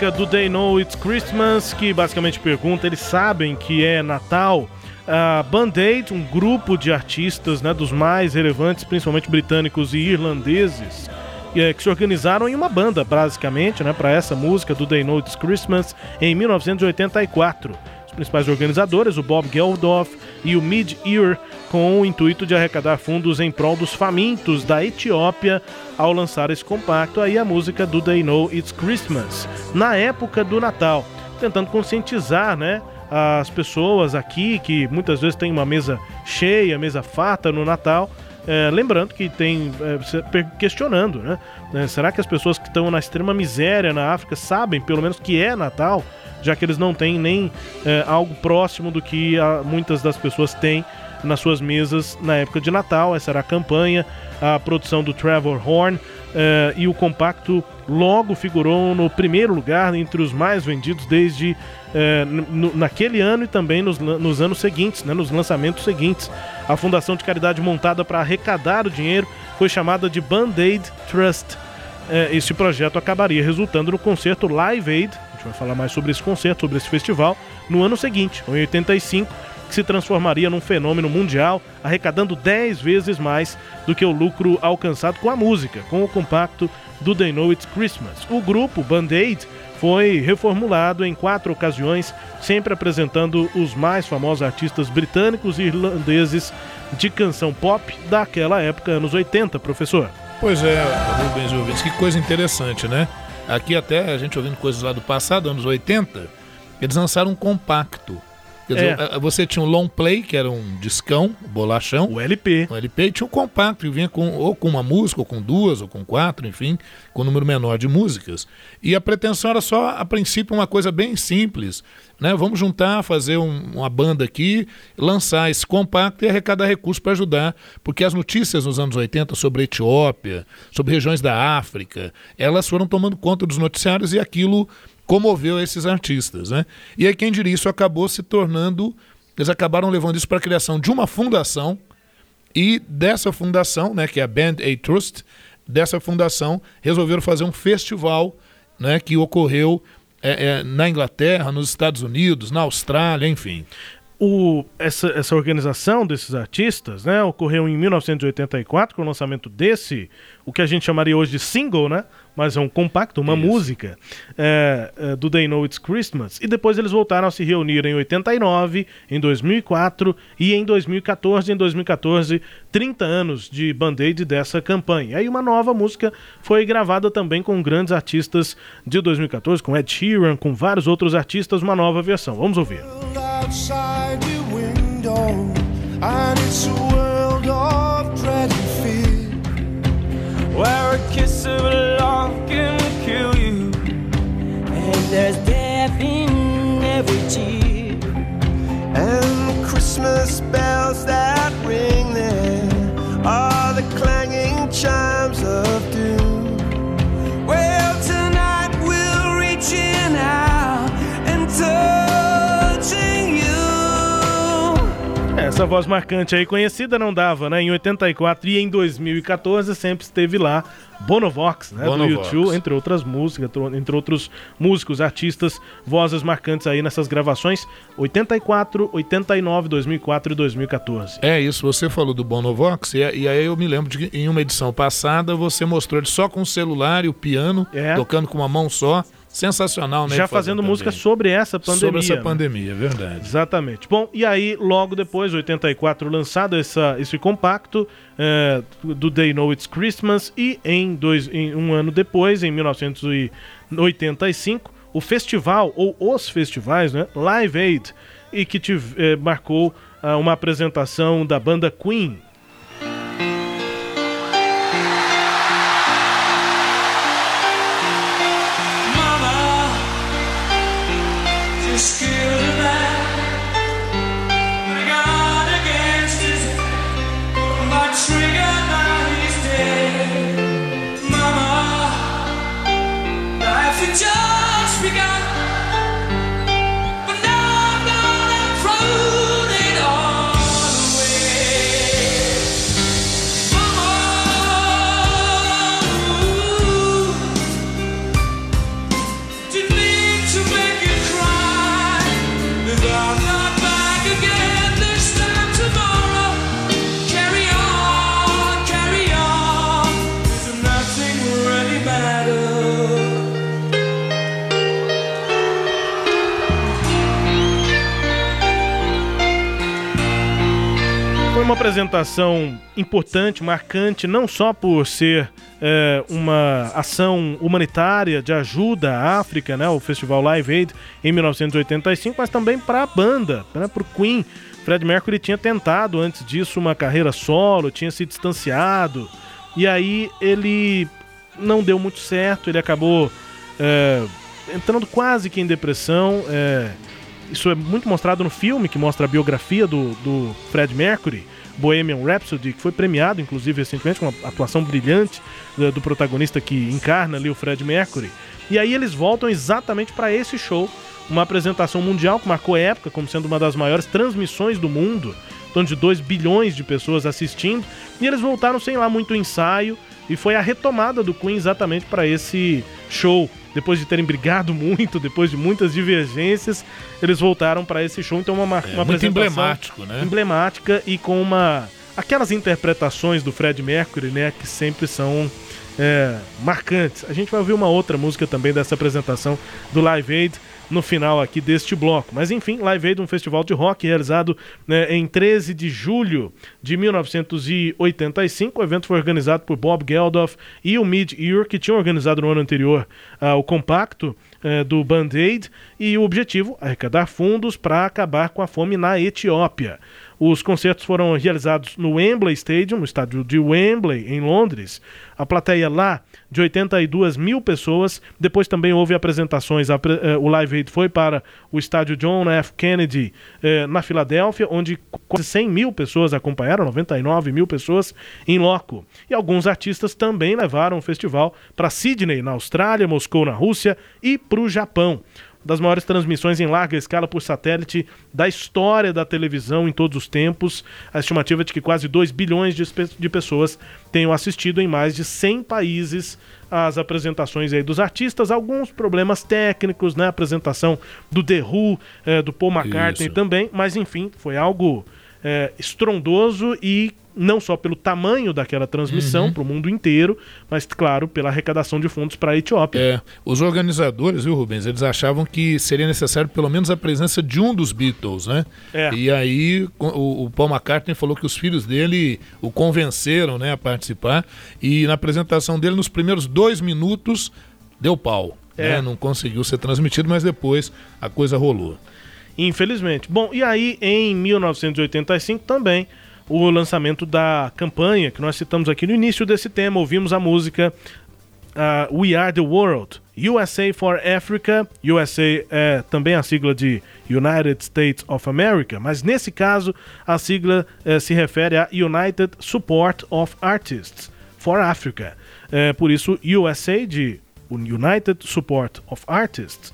música do They Know It's Christmas, que basicamente pergunta, eles sabem que é Natal. A Band-Aid, um grupo de artistas né, dos mais relevantes, principalmente britânicos e irlandeses, é, que se organizaram em uma banda, basicamente, né, para essa música do They Know It's Christmas, em 1984 principais organizadores, o Bob Geldof e o Mid-Ear, com o intuito de arrecadar fundos em prol dos famintos da Etiópia ao lançar esse compacto aí a música do They Know It's Christmas, na época do Natal, tentando conscientizar, né, as pessoas aqui que muitas vezes tem uma mesa cheia, mesa farta no Natal, é, lembrando que tem é, questionando, né? É, será que as pessoas que estão na extrema miséria na África sabem pelo menos que é Natal? já que eles não têm nem é, algo próximo do que a, muitas das pessoas têm nas suas mesas na época de Natal. Essa era a campanha, a produção do Trevor Horn. Uh, e o compacto logo figurou no primeiro lugar entre os mais vendidos desde uh, naquele ano e também nos, nos anos seguintes, né, nos lançamentos seguintes. A fundação de caridade montada para arrecadar o dinheiro foi chamada de Band-Aid Trust. Uh, projeto acabaria resultando no concerto Live Aid gente vai falar mais sobre esse concerto, sobre esse festival, no ano seguinte, em 85, que se transformaria num fenômeno mundial, arrecadando 10 vezes mais do que o lucro alcançado com a música, com o compacto do They Know It's Christmas. O grupo Band-Aid foi reformulado em quatro ocasiões, sempre apresentando os mais famosos artistas britânicos e irlandeses de canção pop daquela época, anos 80, professor. Pois é, Rubens Rubens, que coisa interessante, né? Aqui até a gente ouvindo coisas lá do passado, anos 80, eles lançaram um compacto Quer dizer, é. você tinha um long play, que era um discão, um bolachão. O LP. O LP e tinha um compacto, que vinha com, ou com uma música, ou com duas, ou com quatro, enfim, com um número menor de músicas. E a pretensão era só, a princípio, uma coisa bem simples. Né? Vamos juntar, fazer um, uma banda aqui, lançar esse compacto e arrecadar recursos para ajudar. Porque as notícias nos anos 80 sobre Etiópia, sobre regiões da África, elas foram tomando conta dos noticiários e aquilo comoveu esses artistas. Né? E aí, quem diria, isso acabou se tornando. Eles acabaram levando isso para a criação de uma fundação, e dessa fundação, né, que é a Band Aid Trust, dessa fundação resolveram fazer um festival né, que ocorreu é, é, na Inglaterra, nos Estados Unidos, na Austrália, enfim. O, essa, essa organização desses artistas né, ocorreu em 1984, com o lançamento desse, o que a gente chamaria hoje de single, né? Mas é um compacto, uma Isso. música é, é, do They Know It's Christmas. E depois eles voltaram a se reunir em 89, em 2004 e em 2014. Em 2014, 30 anos de band-aid dessa campanha. Aí uma nova música foi gravada também com grandes artistas de 2014, com Ed Sheeran, com vários outros artistas, uma nova versão. Vamos ouvir. Where a kiss of love can kill you. And there's death in every tear. And Christmas bells that ring there are the clanging chimes of Essa voz marcante aí conhecida não dava, né? Em 84 e em 2014 sempre esteve lá Bonovox, né, Bonovox. do YouTube, entre outras músicas, entre outros músicos, artistas, vozes marcantes aí nessas gravações 84, 89, 2004 e 2014. É isso, você falou do Bonovox e, e aí eu me lembro de que em uma edição passada você mostrou ele só com o celular e o piano, é. tocando com uma mão só. Sensacional, né? Já fazendo música sobre essa pandemia. Sobre essa né? pandemia, é verdade. Exatamente. Bom, e aí, logo depois, 84, lançado essa, esse compacto é, do They Know It's Christmas, e em, dois, em um ano depois, em 1985, o festival, ou os festivais, né? Live Aid, e que te, é, marcou ah, uma apresentação da banda Queen uma apresentação importante, marcante, não só por ser é, uma ação humanitária de ajuda à África, né, o Festival Live Aid em 1985, mas também para a banda, né, para o Queen. Fred Mercury tinha tentado antes disso uma carreira solo, tinha se distanciado, e aí ele não deu muito certo, ele acabou é, entrando quase que em depressão. É, isso é muito mostrado no filme que mostra a biografia do, do Fred Mercury. Bohemian Rhapsody, que foi premiado, inclusive, recentemente, com uma atuação brilhante do, do protagonista que encarna ali o Fred Mercury. E aí eles voltam exatamente para esse show, uma apresentação mundial que marcou época como sendo uma das maiores transmissões do mundo, torno de 2 bilhões de pessoas assistindo, e eles voltaram sem lá muito ensaio, e foi a retomada do Queen exatamente para esse show. Depois de terem brigado muito, depois de muitas divergências, eles voltaram para esse show. Então, uma, é, uma apresentação emblemático, né? emblemática e com uma aquelas interpretações do Fred Mercury, né, que sempre são é, marcantes. A gente vai ouvir uma outra música também dessa apresentação do Live Aid no final aqui deste bloco. Mas enfim, Live Aid, um festival de rock realizado né, em 13 de julho de 1985. O evento foi organizado por Bob Geldof e o Mid Ear, que tinham organizado no ano anterior uh, o compacto uh, do Band-Aid. E o objetivo, arrecadar fundos para acabar com a fome na Etiópia. Os concertos foram realizados no Wembley Stadium, no estádio de Wembley, em Londres. A plateia lá, de 82 mil pessoas. Depois também houve apresentações. Eh, o Live Aid foi para o estádio John F. Kennedy, eh, na Filadélfia, onde quase 100 mil pessoas acompanharam, 99 mil pessoas em loco. E alguns artistas também levaram o festival para Sydney, na Austrália, Moscou, na Rússia e para o Japão das maiores transmissões em larga escala por satélite da história da televisão em todos os tempos. A estimativa é de que quase 2 bilhões de, de pessoas tenham assistido em mais de 100 países as apresentações aí dos artistas, alguns problemas técnicos, né? A apresentação do The Who, eh, do Paul McCartney Isso. também, mas enfim, foi algo eh, estrondoso e não só pelo tamanho daquela transmissão uhum. para o mundo inteiro, mas, claro, pela arrecadação de fundos para a Etiópia. É, os organizadores, viu, Rubens, eles achavam que seria necessário pelo menos a presença de um dos Beatles, né? É. E aí o, o Paul McCartney falou que os filhos dele o convenceram né, a participar, e na apresentação dele, nos primeiros dois minutos, deu pau. É. Né? Não conseguiu ser transmitido, mas depois a coisa rolou. Infelizmente. Bom, e aí em 1985 também o lançamento da campanha que nós citamos aqui no início desse tema. Ouvimos a música uh, We Are the World, USA for Africa. USA é também a sigla de United States of America, mas nesse caso a sigla uh, se refere a United Support of Artists for Africa. É, por isso, USA de United Support of Artists,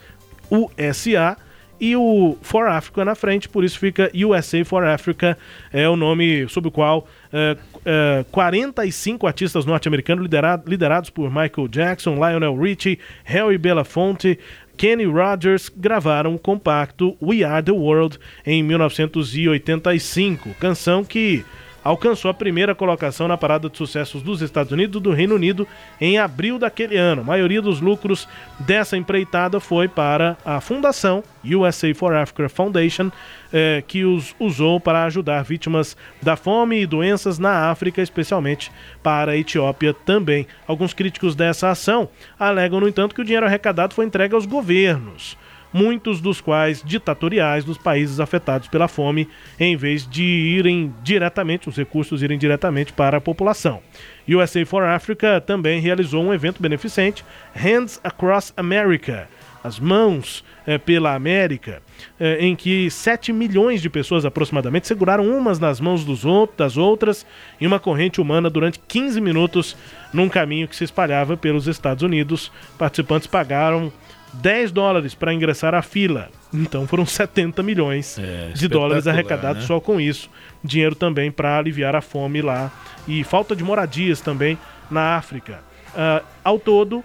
USA e o For Africa na frente, por isso fica USA for Africa, é o nome sob o qual é, é, 45 artistas norte-americanos liderado, liderados por Michael Jackson, Lionel Richie, Harry Belafonte, Kenny Rogers gravaram o compacto We Are the World em 1985, canção que alcançou a primeira colocação na parada de sucessos dos Estados Unidos e do Reino Unido em abril daquele ano. A maioria dos lucros dessa empreitada foi para a fundação USA for Africa Foundation, eh, que os usou para ajudar vítimas da fome e doenças na África, especialmente para a Etiópia também. Alguns críticos dessa ação alegam, no entanto, que o dinheiro arrecadado foi entregue aos governos muitos dos quais ditatoriais dos países afetados pela fome, em vez de irem diretamente, os recursos irem diretamente para a população. USA for Africa também realizou um evento beneficente, Hands Across America, as mãos é, pela América, é, em que 7 milhões de pessoas aproximadamente seguraram umas nas mãos dos outros, das outras em uma corrente humana durante 15 minutos num caminho que se espalhava pelos Estados Unidos. Participantes pagaram 10 dólares para ingressar à fila. Então foram *laughs* 70 milhões é, de dólares arrecadados né? só com isso. Dinheiro também para aliviar a fome lá e falta de moradias também na África. Uh, ao todo,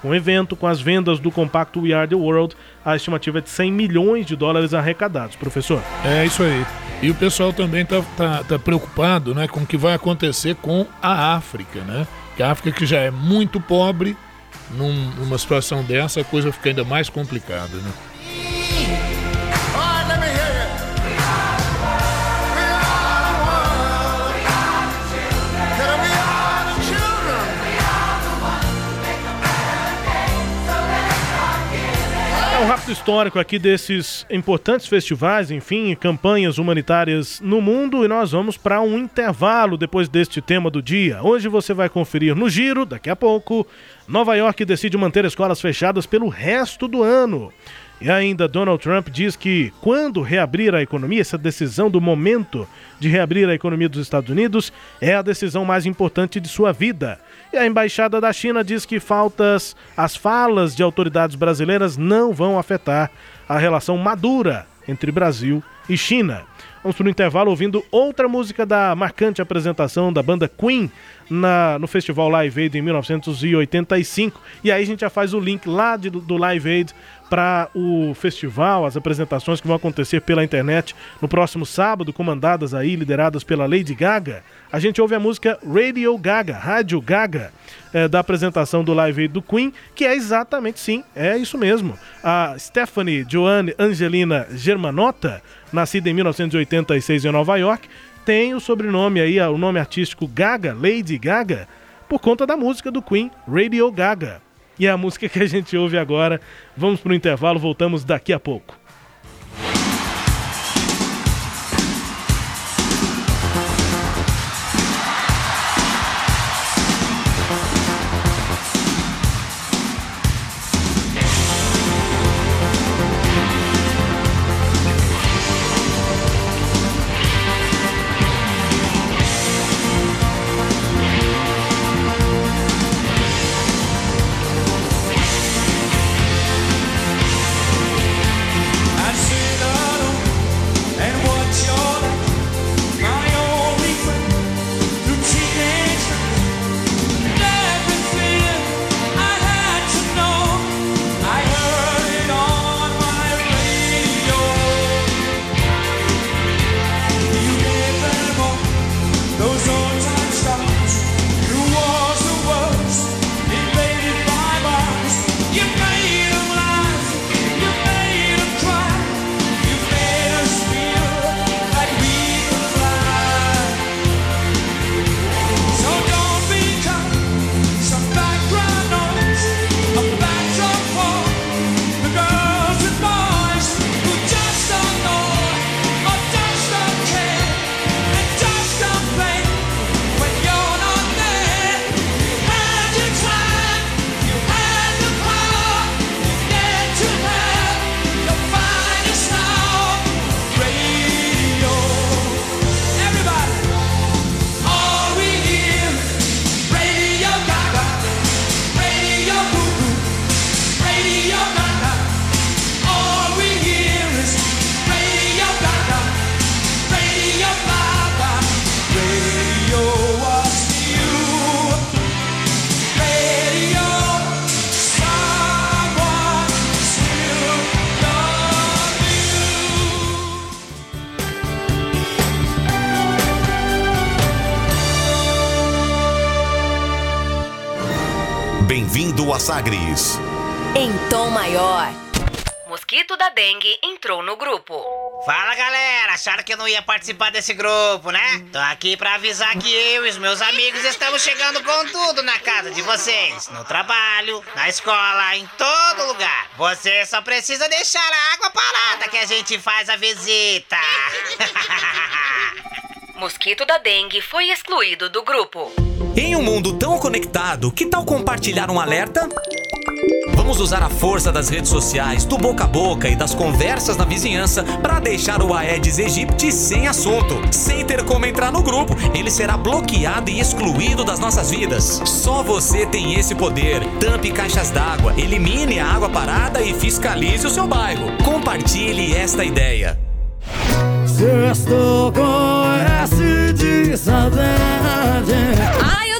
com um evento, com as vendas do compacto We Are the World, a estimativa é de 100 milhões de dólares arrecadados, professor. É isso aí. E o pessoal também está tá, tá preocupado né, com o que vai acontecer com a África, né? Que a África que já é muito pobre num, numa situação dessa, a coisa fica ainda mais complicada, né? Histórico aqui desses importantes festivais, enfim, campanhas humanitárias no mundo e nós vamos para um intervalo depois deste tema do dia. Hoje você vai conferir no giro, daqui a pouco, Nova York decide manter escolas fechadas pelo resto do ano. E ainda Donald Trump diz que quando reabrir a economia, essa decisão do momento de reabrir a economia dos Estados Unidos é a decisão mais importante de sua vida. E a embaixada da China diz que faltas, as falas de autoridades brasileiras não vão afetar a relação madura entre Brasil e China. Vamos para o intervalo ouvindo outra música da marcante apresentação da banda Queen na, no Festival Live Aid em 1985. E aí a gente já faz o link lá de, do Live Aid para o festival, as apresentações que vão acontecer pela internet no próximo sábado, comandadas aí, lideradas pela Lady Gaga, a gente ouve a música Radio Gaga, Rádio Gaga, é, da apresentação do Live Aid do Queen, que é exatamente sim, é isso mesmo. A Stephanie Joanne Angelina Germanotta, nascida em 1986 em Nova York, tem o sobrenome aí, o nome artístico Gaga, Lady Gaga, por conta da música do Queen, Radio Gaga e é a música que a gente ouve agora. Vamos para o intervalo, voltamos daqui a pouco. Bem-vindo a Sagres. Em tom maior. Mosquito da dengue entrou no grupo. Fala galera, acharam que eu não ia participar desse grupo, né? Tô aqui pra avisar que eu e os meus amigos estamos chegando com tudo na casa de vocês. No trabalho, na escola, em todo lugar. Você só precisa deixar a água parada que a gente faz a visita. *laughs* Mosquito da dengue foi excluído do grupo. Em um mundo tão conectado, que tal compartilhar um alerta? Vamos usar a força das redes sociais, do boca a boca e das conversas na vizinhança para deixar o Aedes aegypti sem assunto. Sem ter como entrar no grupo, ele será bloqueado e excluído das nossas vidas. Só você tem esse poder. Tampe caixas d'água, elimine a água parada e fiscalize o seu bairro. Compartilhe esta ideia. Sexto com S de saudade.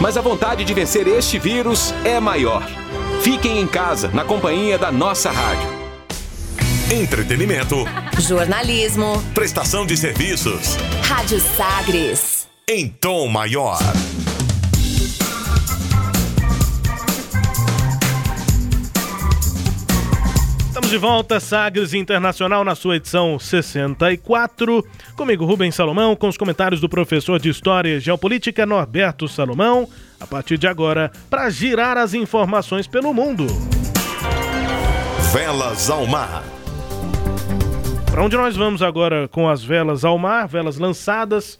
Mas a vontade de vencer este vírus é maior. Fiquem em casa, na companhia da nossa rádio. Entretenimento, Jornalismo. prestação de serviços. Rádio Sagres. Em tom maior. Estamos de volta, Sagres Internacional, na sua edição 64. Comigo, Rubens Salomão, com os comentários do professor de História e Geopolítica, Norberto Salomão. A partir de agora, para girar as informações pelo mundo. Velas ao mar. Para onde nós vamos agora com as velas ao mar, velas lançadas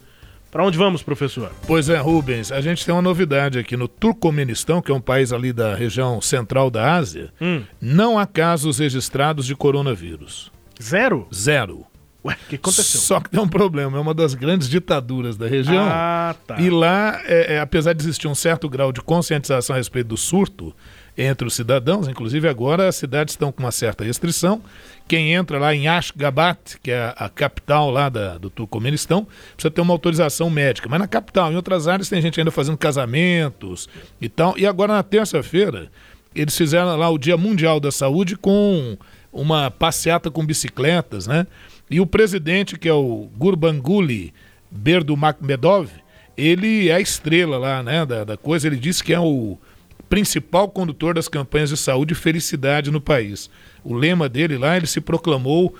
Para onde vamos, professor? Pois é, Rubens, a gente tem uma novidade aqui no Turcomenistão, que é um país ali da região central da Ásia. Hum. Não há casos registrados de coronavírus. Zero? Zero. Ué, o que aconteceu? Só que tem um problema, é uma das grandes ditaduras da região. Ah, tá. E lá, é, é, apesar de existir um certo grau de conscientização a respeito do surto entre os cidadãos, inclusive agora as cidades estão com uma certa restrição. Quem entra lá em Ashgabat, que é a, capital lá da, do Turcomenistão, precisa ter uma autorização médica. Mas na capital, em outras áreas, tem gente ainda fazendo casamentos e tal. E agora na terça-feira, eles fizeram lá o Dia Mundial da Saúde com uma passeata com bicicletas, né? E o presidente, que é o Gurbanguly Berdimuhamedov, ele é a estrela lá, né, da, da coisa. Ele disse que é o principal condutor das campanhas de saúde e felicidade no país. O lema dele lá, ele se proclamou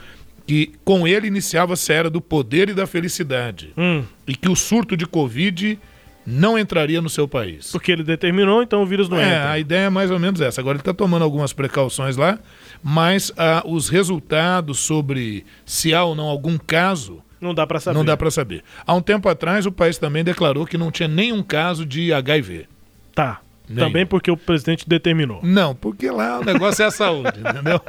que com ele iniciava-se a era do poder e da felicidade. Hum. E que o surto de Covid não entraria no seu país. Porque ele determinou, então o vírus não é, entra. a ideia é mais ou menos essa. Agora ele está tomando algumas precauções lá, mas ah, os resultados sobre se há ou não algum caso Não dá para saber. não dá para saber. Há um tempo atrás o país também declarou que não tinha nenhum caso de HIV. Tá. Também porque o presidente determinou. Não, porque lá o negócio é a saúde, *laughs* entendeu?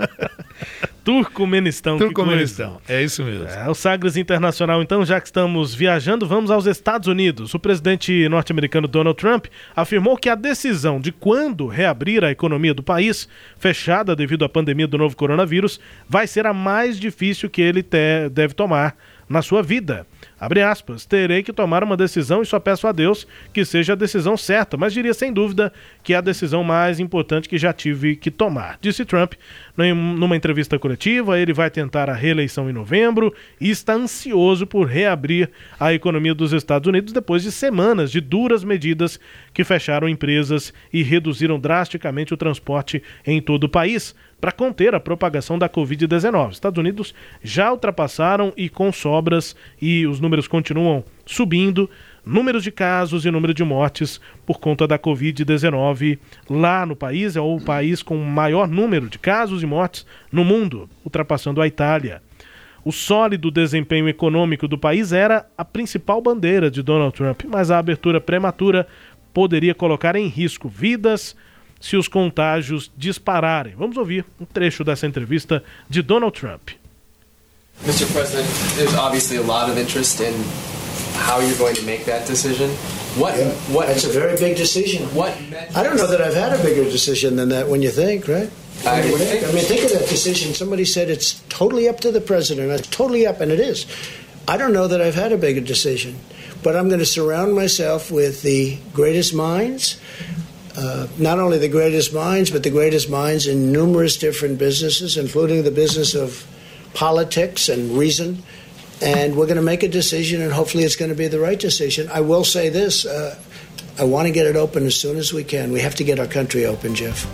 Turcomenistão. Turcomenistão, é isso mesmo. É o Sagres Internacional, então, já que estamos viajando, vamos aos Estados Unidos. O presidente norte-americano Donald Trump afirmou que a decisão de quando reabrir a economia do país, fechada devido à pandemia do novo coronavírus, vai ser a mais difícil que ele te- deve tomar na sua vida. Abre aspas, terei que tomar uma decisão e só peço a Deus que seja a decisão certa, mas diria sem dúvida que é a decisão mais importante que já tive que tomar, disse Trump numa entrevista coletiva. Ele vai tentar a reeleição em novembro e está ansioso por reabrir a economia dos Estados Unidos depois de semanas de duras medidas que fecharam empresas e reduziram drasticamente o transporte em todo o país para conter a propagação da Covid-19. Estados Unidos já ultrapassaram e com sobras e os números continuam subindo. Números de casos e número de mortes por conta da Covid-19 lá no país. É o país com maior número de casos e mortes no mundo, ultrapassando a Itália. O sólido desempenho econômico do país era a principal bandeira de Donald Trump, mas a abertura prematura poderia colocar em risco vidas se os contágios dispararem. Vamos ouvir um trecho dessa entrevista de Donald Trump. Mr. President, there's obviously a lot of interest in how you're going to make that decision. What? What? That's a very big decision. What? I don't know that I've had a bigger decision than that when you think, right? I think. think- I mean, think of that decision. Somebody said it's totally up to the president. It's totally up, and it is. I don't know that I've had a bigger decision, but I'm going to surround myself with the greatest minds. Uh, not only the greatest minds, but the greatest minds in numerous different businesses, including the business of politics and reason. And we're going to make a decision, and hopefully it's going to be the right decision. I will say this uh, I want to get it open as soon as we can. We have to get our country open, Jeff.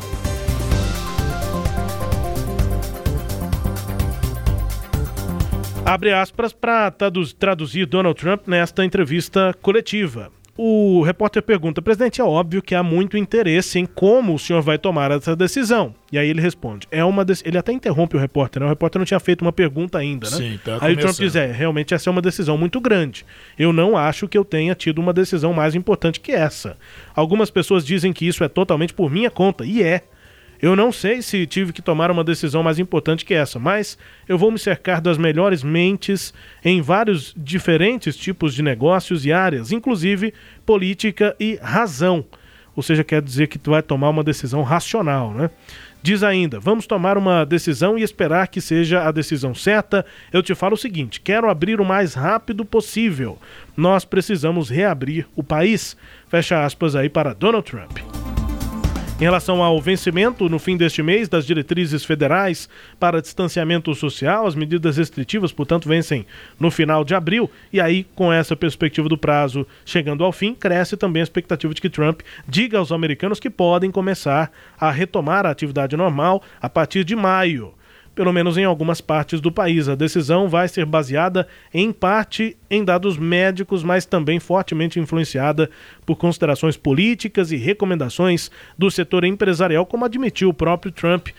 Abre aspas para traduzir Donald Trump nesta entrevista coletiva. O repórter pergunta: presidente, é óbvio que há muito interesse em como o senhor vai tomar essa decisão. E aí ele responde: é uma dec- ele até interrompe o repórter, né? O repórter não tinha feito uma pergunta ainda, né? Sim, tá aí o Trump diz: é, realmente essa é uma decisão muito grande. Eu não acho que eu tenha tido uma decisão mais importante que essa. Algumas pessoas dizem que isso é totalmente por minha conta, e é. Eu não sei se tive que tomar uma decisão mais importante que essa, mas eu vou me cercar das melhores mentes em vários diferentes tipos de negócios e áreas, inclusive política e razão. Ou seja, quer dizer que tu vai tomar uma decisão racional, né? Diz ainda: vamos tomar uma decisão e esperar que seja a decisão certa. Eu te falo o seguinte: quero abrir o mais rápido possível. Nós precisamos reabrir o país. Fecha aspas aí para Donald Trump. Em relação ao vencimento no fim deste mês das diretrizes federais para distanciamento social, as medidas restritivas, portanto, vencem no final de abril. E aí, com essa perspectiva do prazo chegando ao fim, cresce também a expectativa de que Trump diga aos americanos que podem começar a retomar a atividade normal a partir de maio. Pelo menos em algumas partes do país. A decisão vai ser baseada em parte em dados médicos, mas também fortemente influenciada por considerações políticas e recomendações do setor empresarial, como admitiu o próprio Trump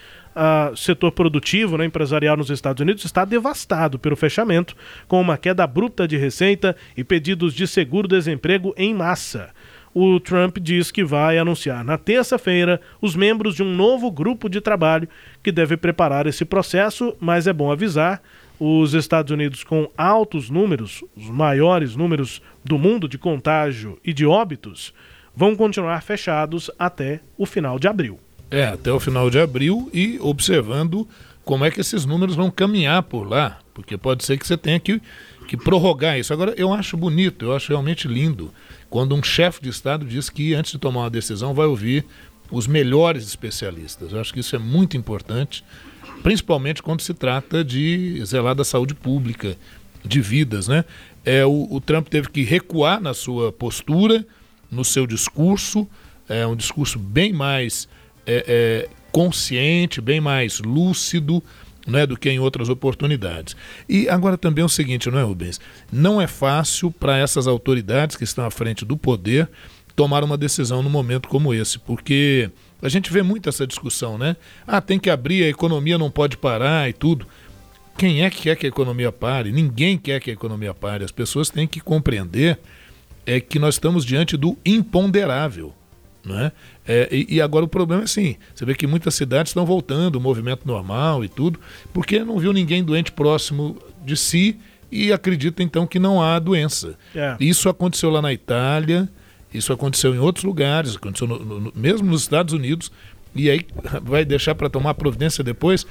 o setor produtivo né, empresarial nos Estados Unidos está devastado pelo fechamento, com uma queda abrupta de receita e pedidos de seguro-desemprego em massa. O Trump diz que vai anunciar na terça-feira os membros de um novo grupo de trabalho que deve preparar esse processo, mas é bom avisar os Estados Unidos com altos números, os maiores números do mundo de contágio e de óbitos, vão continuar fechados até o final de abril. É, até o final de abril e observando como é que esses números vão caminhar por lá, porque pode ser que você tenha que, que prorrogar isso. Agora, eu acho bonito, eu acho realmente lindo quando um chefe de Estado diz que antes de tomar uma decisão vai ouvir os melhores especialistas. Eu acho que isso é muito importante, principalmente quando se trata de zelar da saúde pública, de vidas, né? É, o, o Trump teve que recuar na sua postura, no seu discurso, é um discurso bem mais é, é, consciente, bem mais lúcido né, do que em outras oportunidades. E agora também é o seguinte, não é, Rubens? Não é fácil para essas autoridades que estão à frente do poder tomar uma decisão num momento como esse, porque a gente vê muito essa discussão, né? Ah, tem que abrir, a economia não pode parar e tudo. Quem é que quer que a economia pare? Ninguém quer que a economia pare. As pessoas têm que compreender é que nós estamos diante do imponderável. Né? É, e, e, agora o problema é assim: você vê que muitas cidades estão voltando, o movimento normal e tudo, porque não viu ninguém doente próximo de si e acredita então que não há doença. É. Isso aconteceu lá na Itália, isso aconteceu em outros lugares, aconteceu no, no, mesmo nos Estados Unidos, e aí *laughs* vai deixar para tomar providência depois.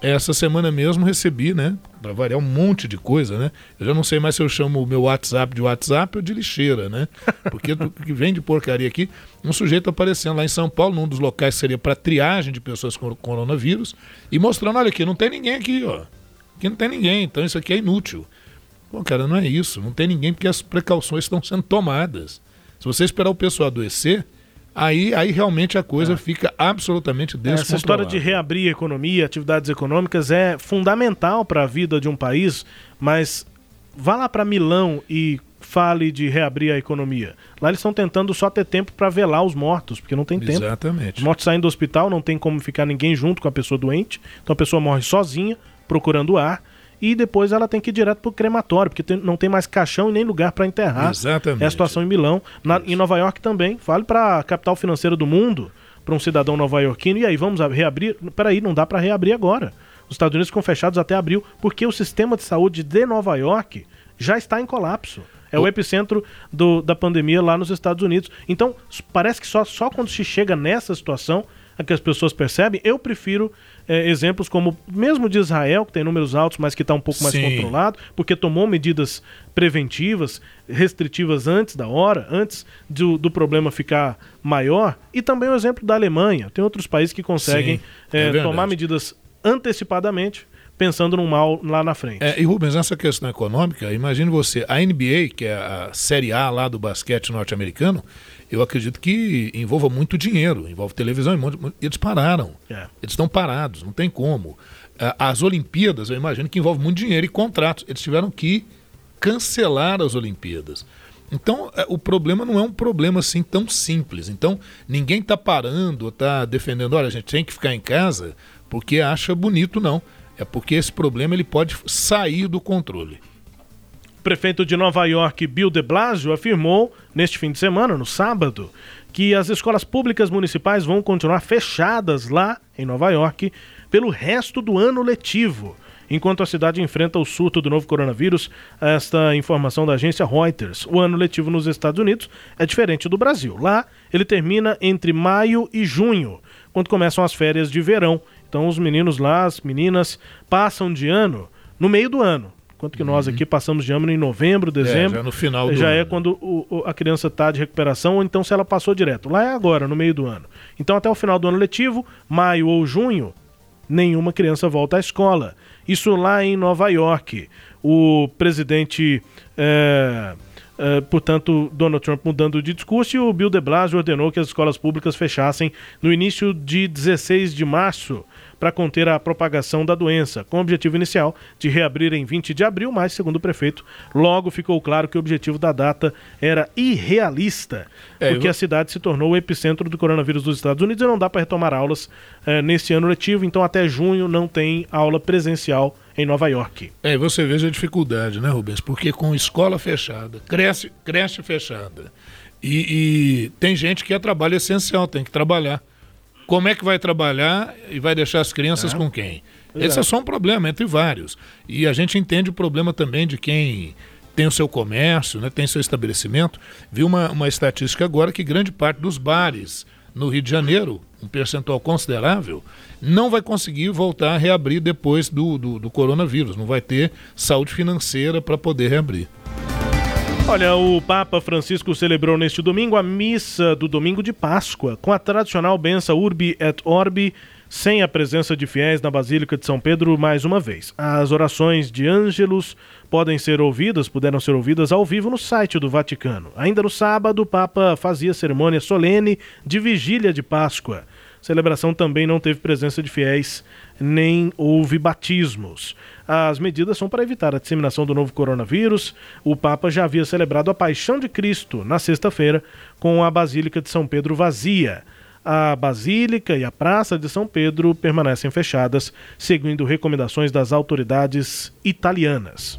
Essa semana mesmo recebi, né? Para variar um monte de coisa, né? Eu já não sei mais se eu chamo o meu WhatsApp de WhatsApp ou de lixeira, né? *laughs* Porque o que vem de porcaria aqui, um sujeito aparecendo lá em São Paulo, num dos locais que seria para triagem de pessoas com coronavírus, e mostrando: olha aqui, não tem ninguém aqui, ó. Aqui não tem ninguém, então isso aqui é inútil. Bom, cara, não é isso. Não tem ninguém porque as precauções estão sendo tomadas. Se você esperar o pessoal adoecer, aí, aí realmente a coisa é. fica absolutamente descontrolada. Essa história de reabrir a economia, atividades econômicas é fundamental para a vida de um país, mas vá lá para Milão e fale de reabrir a economia. Lá eles estão tentando só ter tempo para velar os mortos, porque não tem tempo. Exatamente. Os mortos saindo do hospital, não tem como ficar ninguém junto com a pessoa doente, então a pessoa morre sozinha, procurando ar e depois ela tem que ir direto para o crematório, porque tem, não tem mais caixão e nem lugar para enterrar. Exatamente. É a situação em Milão. Na, em Nova York também. Fale para a capital financeira do mundo, para um cidadão nova-iorquino, e aí vamos reabrir. Peraí, não dá para reabrir agora. Os Estados Unidos ficam fechados até abril, porque o sistema de saúde de Nova York já está em colapso. É o epicentro do, da pandemia lá nos Estados Unidos. Então, parece que só, só quando se chega nessa situação é que as pessoas percebem. Eu prefiro é, exemplos como mesmo de Israel, que tem números altos, mas que está um pouco mais Sim. controlado, porque tomou medidas preventivas, restritivas antes da hora, antes do, do problema ficar maior. E também o exemplo da Alemanha. Tem outros países que conseguem é, é tomar medidas antecipadamente pensando no mal lá na frente. É, e Rubens, nessa questão econômica, imagine você, a NBA, que é a Série A lá do basquete norte-americano, eu acredito que envolva muito dinheiro, envolve televisão, e eles pararam. É. Eles estão parados, não tem como. As Olimpíadas, eu imagino que envolve muito dinheiro e contratos. Eles tiveram que cancelar as Olimpíadas. Então, é, o problema não é um problema assim tão simples. Então, ninguém está parando, está defendendo, olha, a gente tem que ficar em casa porque acha bonito, não. É porque esse problema ele pode sair do controle. Prefeito de Nova York, Bill de Blasio, afirmou neste fim de semana, no sábado, que as escolas públicas municipais vão continuar fechadas lá em Nova York pelo resto do ano letivo. Enquanto a cidade enfrenta o surto do novo coronavírus, esta informação da agência Reuters. O ano letivo nos Estados Unidos é diferente do Brasil. Lá, ele termina entre maio e junho, quando começam as férias de verão. Então, os meninos lá, as meninas, passam de ano no meio do ano. Enquanto que nós uhum. aqui passamos de ano em novembro, dezembro. É, já no final do Já é ano. é quando o, o, a criança está de recuperação, ou então se ela passou direto. Lá é agora, no meio do ano. Então, até o final do ano letivo, maio ou junho, nenhuma criança volta à escola. Isso lá em Nova York. O presidente. É, é, portanto, Donald Trump mudando de discurso e o Bill de Blasio ordenou que as escolas públicas fechassem no início de 16 de março para conter a propagação da doença, com o objetivo inicial de reabrir em 20 de abril, mas, segundo o prefeito, logo ficou claro que o objetivo da data era irrealista, É, porque eu- a cidade se tornou o epicentro do coronavírus dos Estados Unidos e não dá para retomar aulas eh, nesse ano letivo, então até junho não tem aula presencial em Nova York. É, e você veja a dificuldade, né, Rubens? Porque com escola fechada, creche, creche fechada, e, e tem gente que é trabalho essencial, tem que trabalhar. Como é que vai trabalhar e vai deixar as crianças É. com quem? Pois Esse é. é só um problema, entre vários. E a gente entende o problema também de quem tem o seu comércio, né, tem seu estabelecimento. Vi uma, uma estatística agora que grande parte dos bares no Rio de Janeiro, um percentual considerável, não vai conseguir voltar a reabrir depois do, do, do coronavírus. Não vai ter saúde financeira para poder reabrir. Olha, o Papa Francisco celebrou neste domingo a missa do domingo de Páscoa, com a tradicional benção Urbi et Orbi, sem a presença de fiéis na Basílica de São Pedro mais uma vez. As orações de Ângelus podem ser ouvidas, puderam ser ouvidas ao vivo no site do Vaticano. Ainda no sábado, o Papa fazia cerimônia solene de vigília de Páscoa. A celebração também não teve presença de fiéis, nem houve batismos. As medidas são para evitar a disseminação do novo coronavírus. O Papa já havia celebrado a Paixão de Cristo na sexta-feira, com a Basílica de São Pedro vazia. A Basílica e a Praça de São Pedro permanecem fechadas, seguindo recomendações das autoridades italianas.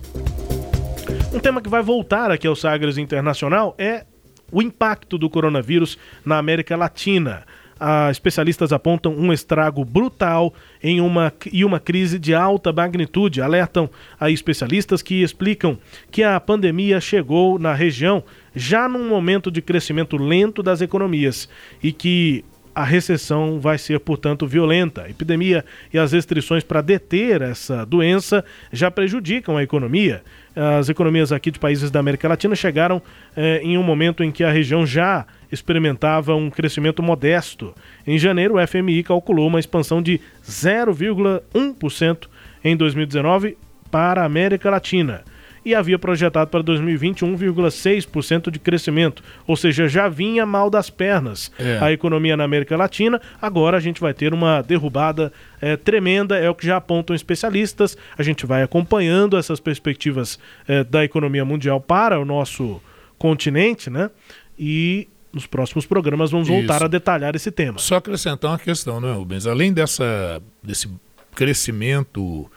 Um tema que vai voltar aqui ao Sagres Internacional é o impacto do coronavírus na América Latina. Ah, especialistas apontam um estrago brutal em uma, e uma crise de alta magnitude. Alertam a especialistas que explicam que a pandemia chegou na região já num momento de crescimento lento das economias e que a recessão vai ser, portanto, violenta. A epidemia e as restrições para deter essa doença já prejudicam a economia. As economias aqui de países da América Latina chegaram eh, em um momento em que a região já experimentava um crescimento modesto. Em janeiro, o FMI calculou uma expansão de 0,1% em 2019 para a América Latina e havia projetado para 2020 1,6% de crescimento, ou seja, já vinha mal das pernas É. a economia na América Latina. Agora a gente vai ter uma derrubada eh, tremenda, é o que já apontam especialistas. A gente vai acompanhando essas perspectivas eh, da economia mundial para o nosso continente, né? E nos próximos programas vamos voltar Isso. a detalhar esse tema. Só acrescentar uma questão, né, Rubens? Além dessa, desse crescimento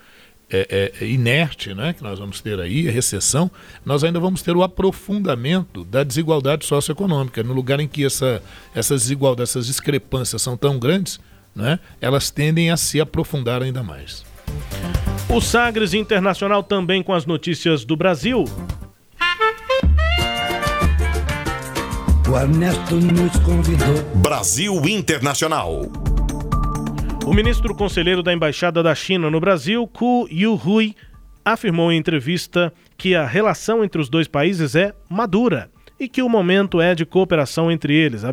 é, é, inerte né, que nós vamos ter aí, a recessão, nós ainda vamos ter o aprofundamento da desigualdade socioeconômica. No lugar em que essa, essas desigualdades, essas discrepâncias são tão grandes, né, elas tendem a se aprofundar ainda mais. O Sagres Internacional também com as notícias do Brasil. O Ernesto nos convidou. Brasil Internacional. O ministro conselheiro da Embaixada da China no Brasil, Ku Yuhui, afirmou em entrevista que a relação entre os dois países é madura e que o momento é de cooperação entre eles.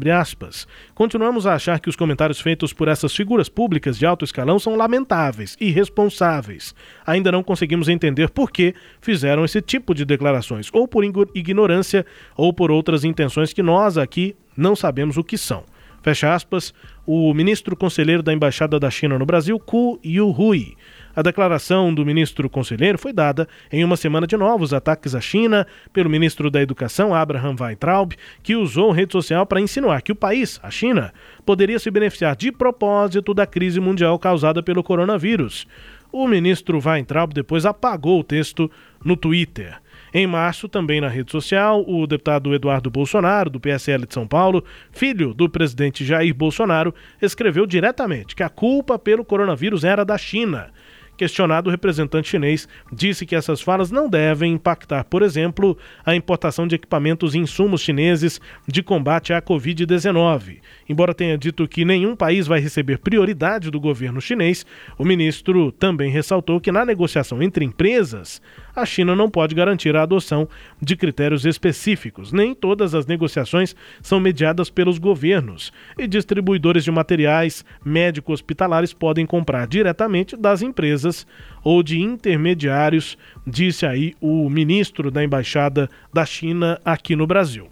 Continuamos a achar que os comentários feitos por essas figuras públicas de alto escalão são lamentáveis e irresponsáveis. Ainda não conseguimos entender por que fizeram esse tipo de declarações, ou por igno- ignorância ou por outras intenções que nós aqui não sabemos o que são. Fecha aspas, o ministro conselheiro da Embaixada da China no Brasil, Ku Yuhui. A declaração do ministro conselheiro foi dada em uma semana de novos ataques à China pelo ministro da Educação, Abraham Weintraub, que usou rede social para insinuar que o país, a China, poderia se beneficiar de propósito da crise mundial causada pelo coronavírus. O ministro Weintraub depois apagou o texto no Twitter. Em março, também na rede social, o deputado Eduardo Bolsonaro, do PSL de São Paulo, filho do presidente Jair Bolsonaro, escreveu diretamente que a culpa pelo coronavírus era da China. Questionado, o representante chinês disse que essas falas não devem impactar, por exemplo, a importação de equipamentos e insumos chineses de combate à Covid-19. Embora tenha dito que nenhum país vai receber prioridade do governo chinês, o ministro também ressaltou que na negociação entre empresas, a China não pode garantir a adoção de critérios específicos. Nem todas as negociações são mediadas pelos governos e distribuidores de materiais médico-hospitalares podem comprar diretamente das empresas ou de intermediários, disse aí o ministro da Embaixada da China aqui no Brasil.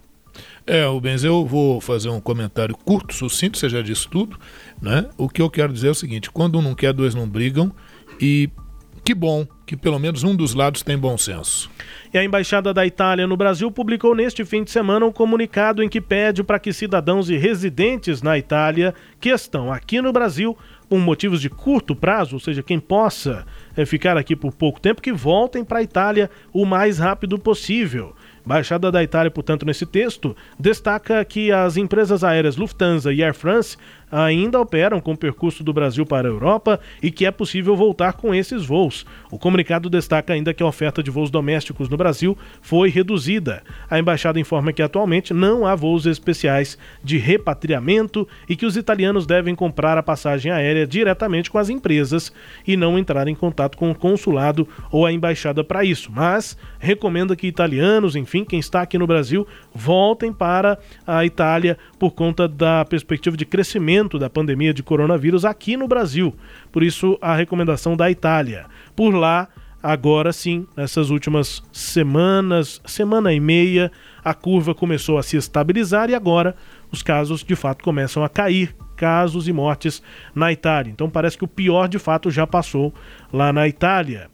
É, Rubens, eu vou fazer um comentário curto, sucinto, você já disse tudo, né? O que eu quero dizer é o seguinte, quando um não quer, dois não brigam, e que bom que pelo menos um dos lados tem bom senso. E a Embaixada da Itália no Brasil publicou neste fim de semana um comunicado em que pede para que cidadãos e residentes na Itália que estão aqui no Brasil por motivos de curto prazo, ou seja, quem possa é, ficar aqui por pouco tempo, que voltem para a Itália o mais rápido possível. Embaixada da Itália, portanto, nesse texto, destaca que as empresas aéreas Lufthansa e Air France ainda operam com percurso do Brasil para a Europa e que é possível voltar com esses voos. O comunicado destaca ainda que a oferta de voos domésticos no Brasil foi reduzida. A embaixada informa que atualmente não há voos especiais de repatriamento e que os italianos devem comprar a passagem aérea diretamente com as empresas e não entrar em contato com o consulado ou a embaixada para isso, mas recomenda que italianos, enfim, quem está aqui no Brasil, voltem para a Itália por conta da perspectiva de crescimento da pandemia de coronavírus aqui no Brasil. Por isso, a recomendação da Itália. Por lá, agora sim, nessas últimas semanas, semana e meia, a curva começou a se estabilizar e agora os casos de fato começam a cair. Casos e mortes na Itália. Então parece que o pior de fato já passou lá na Itália.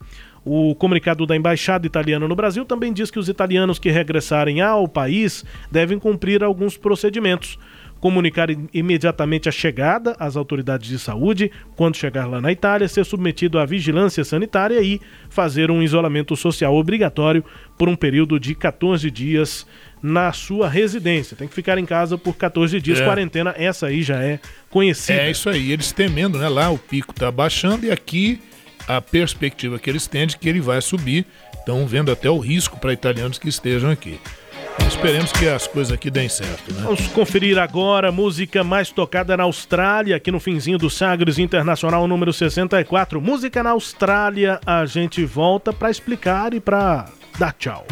O comunicado da Embaixada Italiana no Brasil também diz que os italianos que regressarem ao país devem cumprir alguns procedimentos. Comunicar imediatamente a chegada às autoridades de saúde quando chegar lá na Itália, ser submetido à vigilância sanitária e fazer um isolamento social obrigatório por um período de 14 dias na sua residência. Tem que ficar em casa por 14 dias. É. Quarentena, essa aí já é conhecida. É isso aí, eles temendo, né? Lá o pico tá baixando e aqui a perspectiva que eles têm de que ele vai subir. Estão vendo até o risco para italianos que estejam aqui. Esperemos que as coisas aqui deem certo, né? Vamos conferir agora a música mais tocada na Austrália, aqui no finzinho do Sagres Internacional número 64. Música na Austrália, a gente volta para explicar e para dar tchau.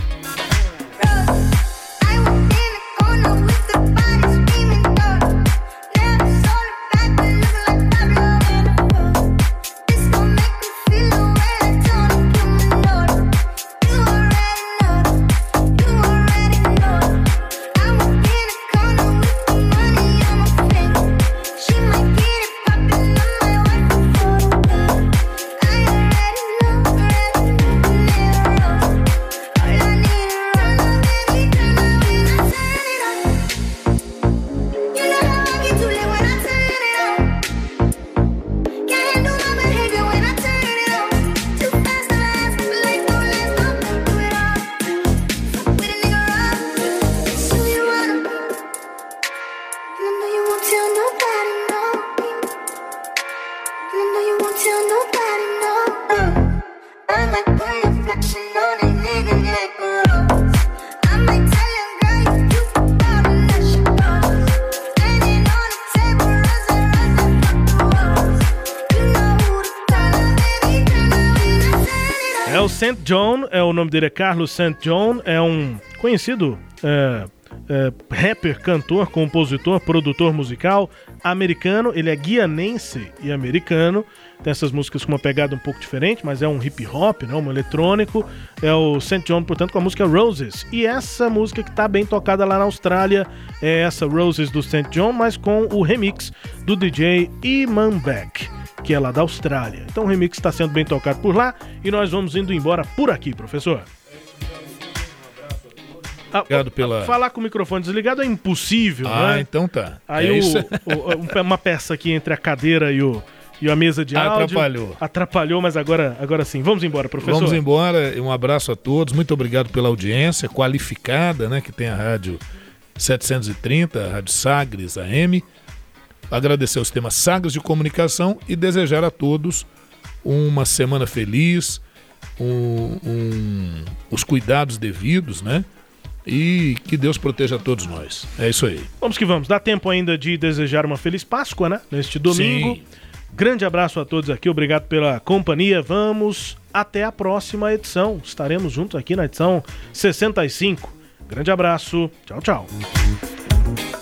St. John, é o nome dele é Carlos St. John, é um conhecido é, é, rapper, cantor, compositor, produtor musical americano. Ele é guianense e americano. Tem essas músicas com uma pegada um pouco diferente, mas é um hip hop, né, um eletrônico. É o St. John, portanto, com a música Roses. E essa música que está bem tocada lá na Austrália é essa Roses do St. John, mas com o remix do DJ Iman Beck que é lá da Austrália. Então o remix está sendo bem tocado por lá e nós vamos indo embora por aqui, professor. Ah, Obrigado pela- Falar com o microfone desligado é impossível, Ah, né? então tá. Aí É o- o- uma peça aqui entre a cadeira e, o, e a mesa de áudio. Atrapalhou. Atrapalhou, mas agora, agora sim. Vamos embora, professor. Vamos embora. Um abraço a todos. Muito obrigado pela audiência qualificada, né? Que tem a rádio 730, a Rádio Sagres AM. Agradecer ao sistema Sagres de Comunicação e desejar a todos uma semana feliz, um- um- os cuidados devidos, né? E que Deus proteja todos nós. É isso aí. Vamos que vamos. Dá tempo ainda de desejar uma feliz Páscoa, né? Neste domingo. Sim. Grande abraço a todos aqui. Obrigado pela companhia. Vamos até a próxima edição. Estaremos juntos aqui na edição 65. Grande abraço. Tchau, tchau.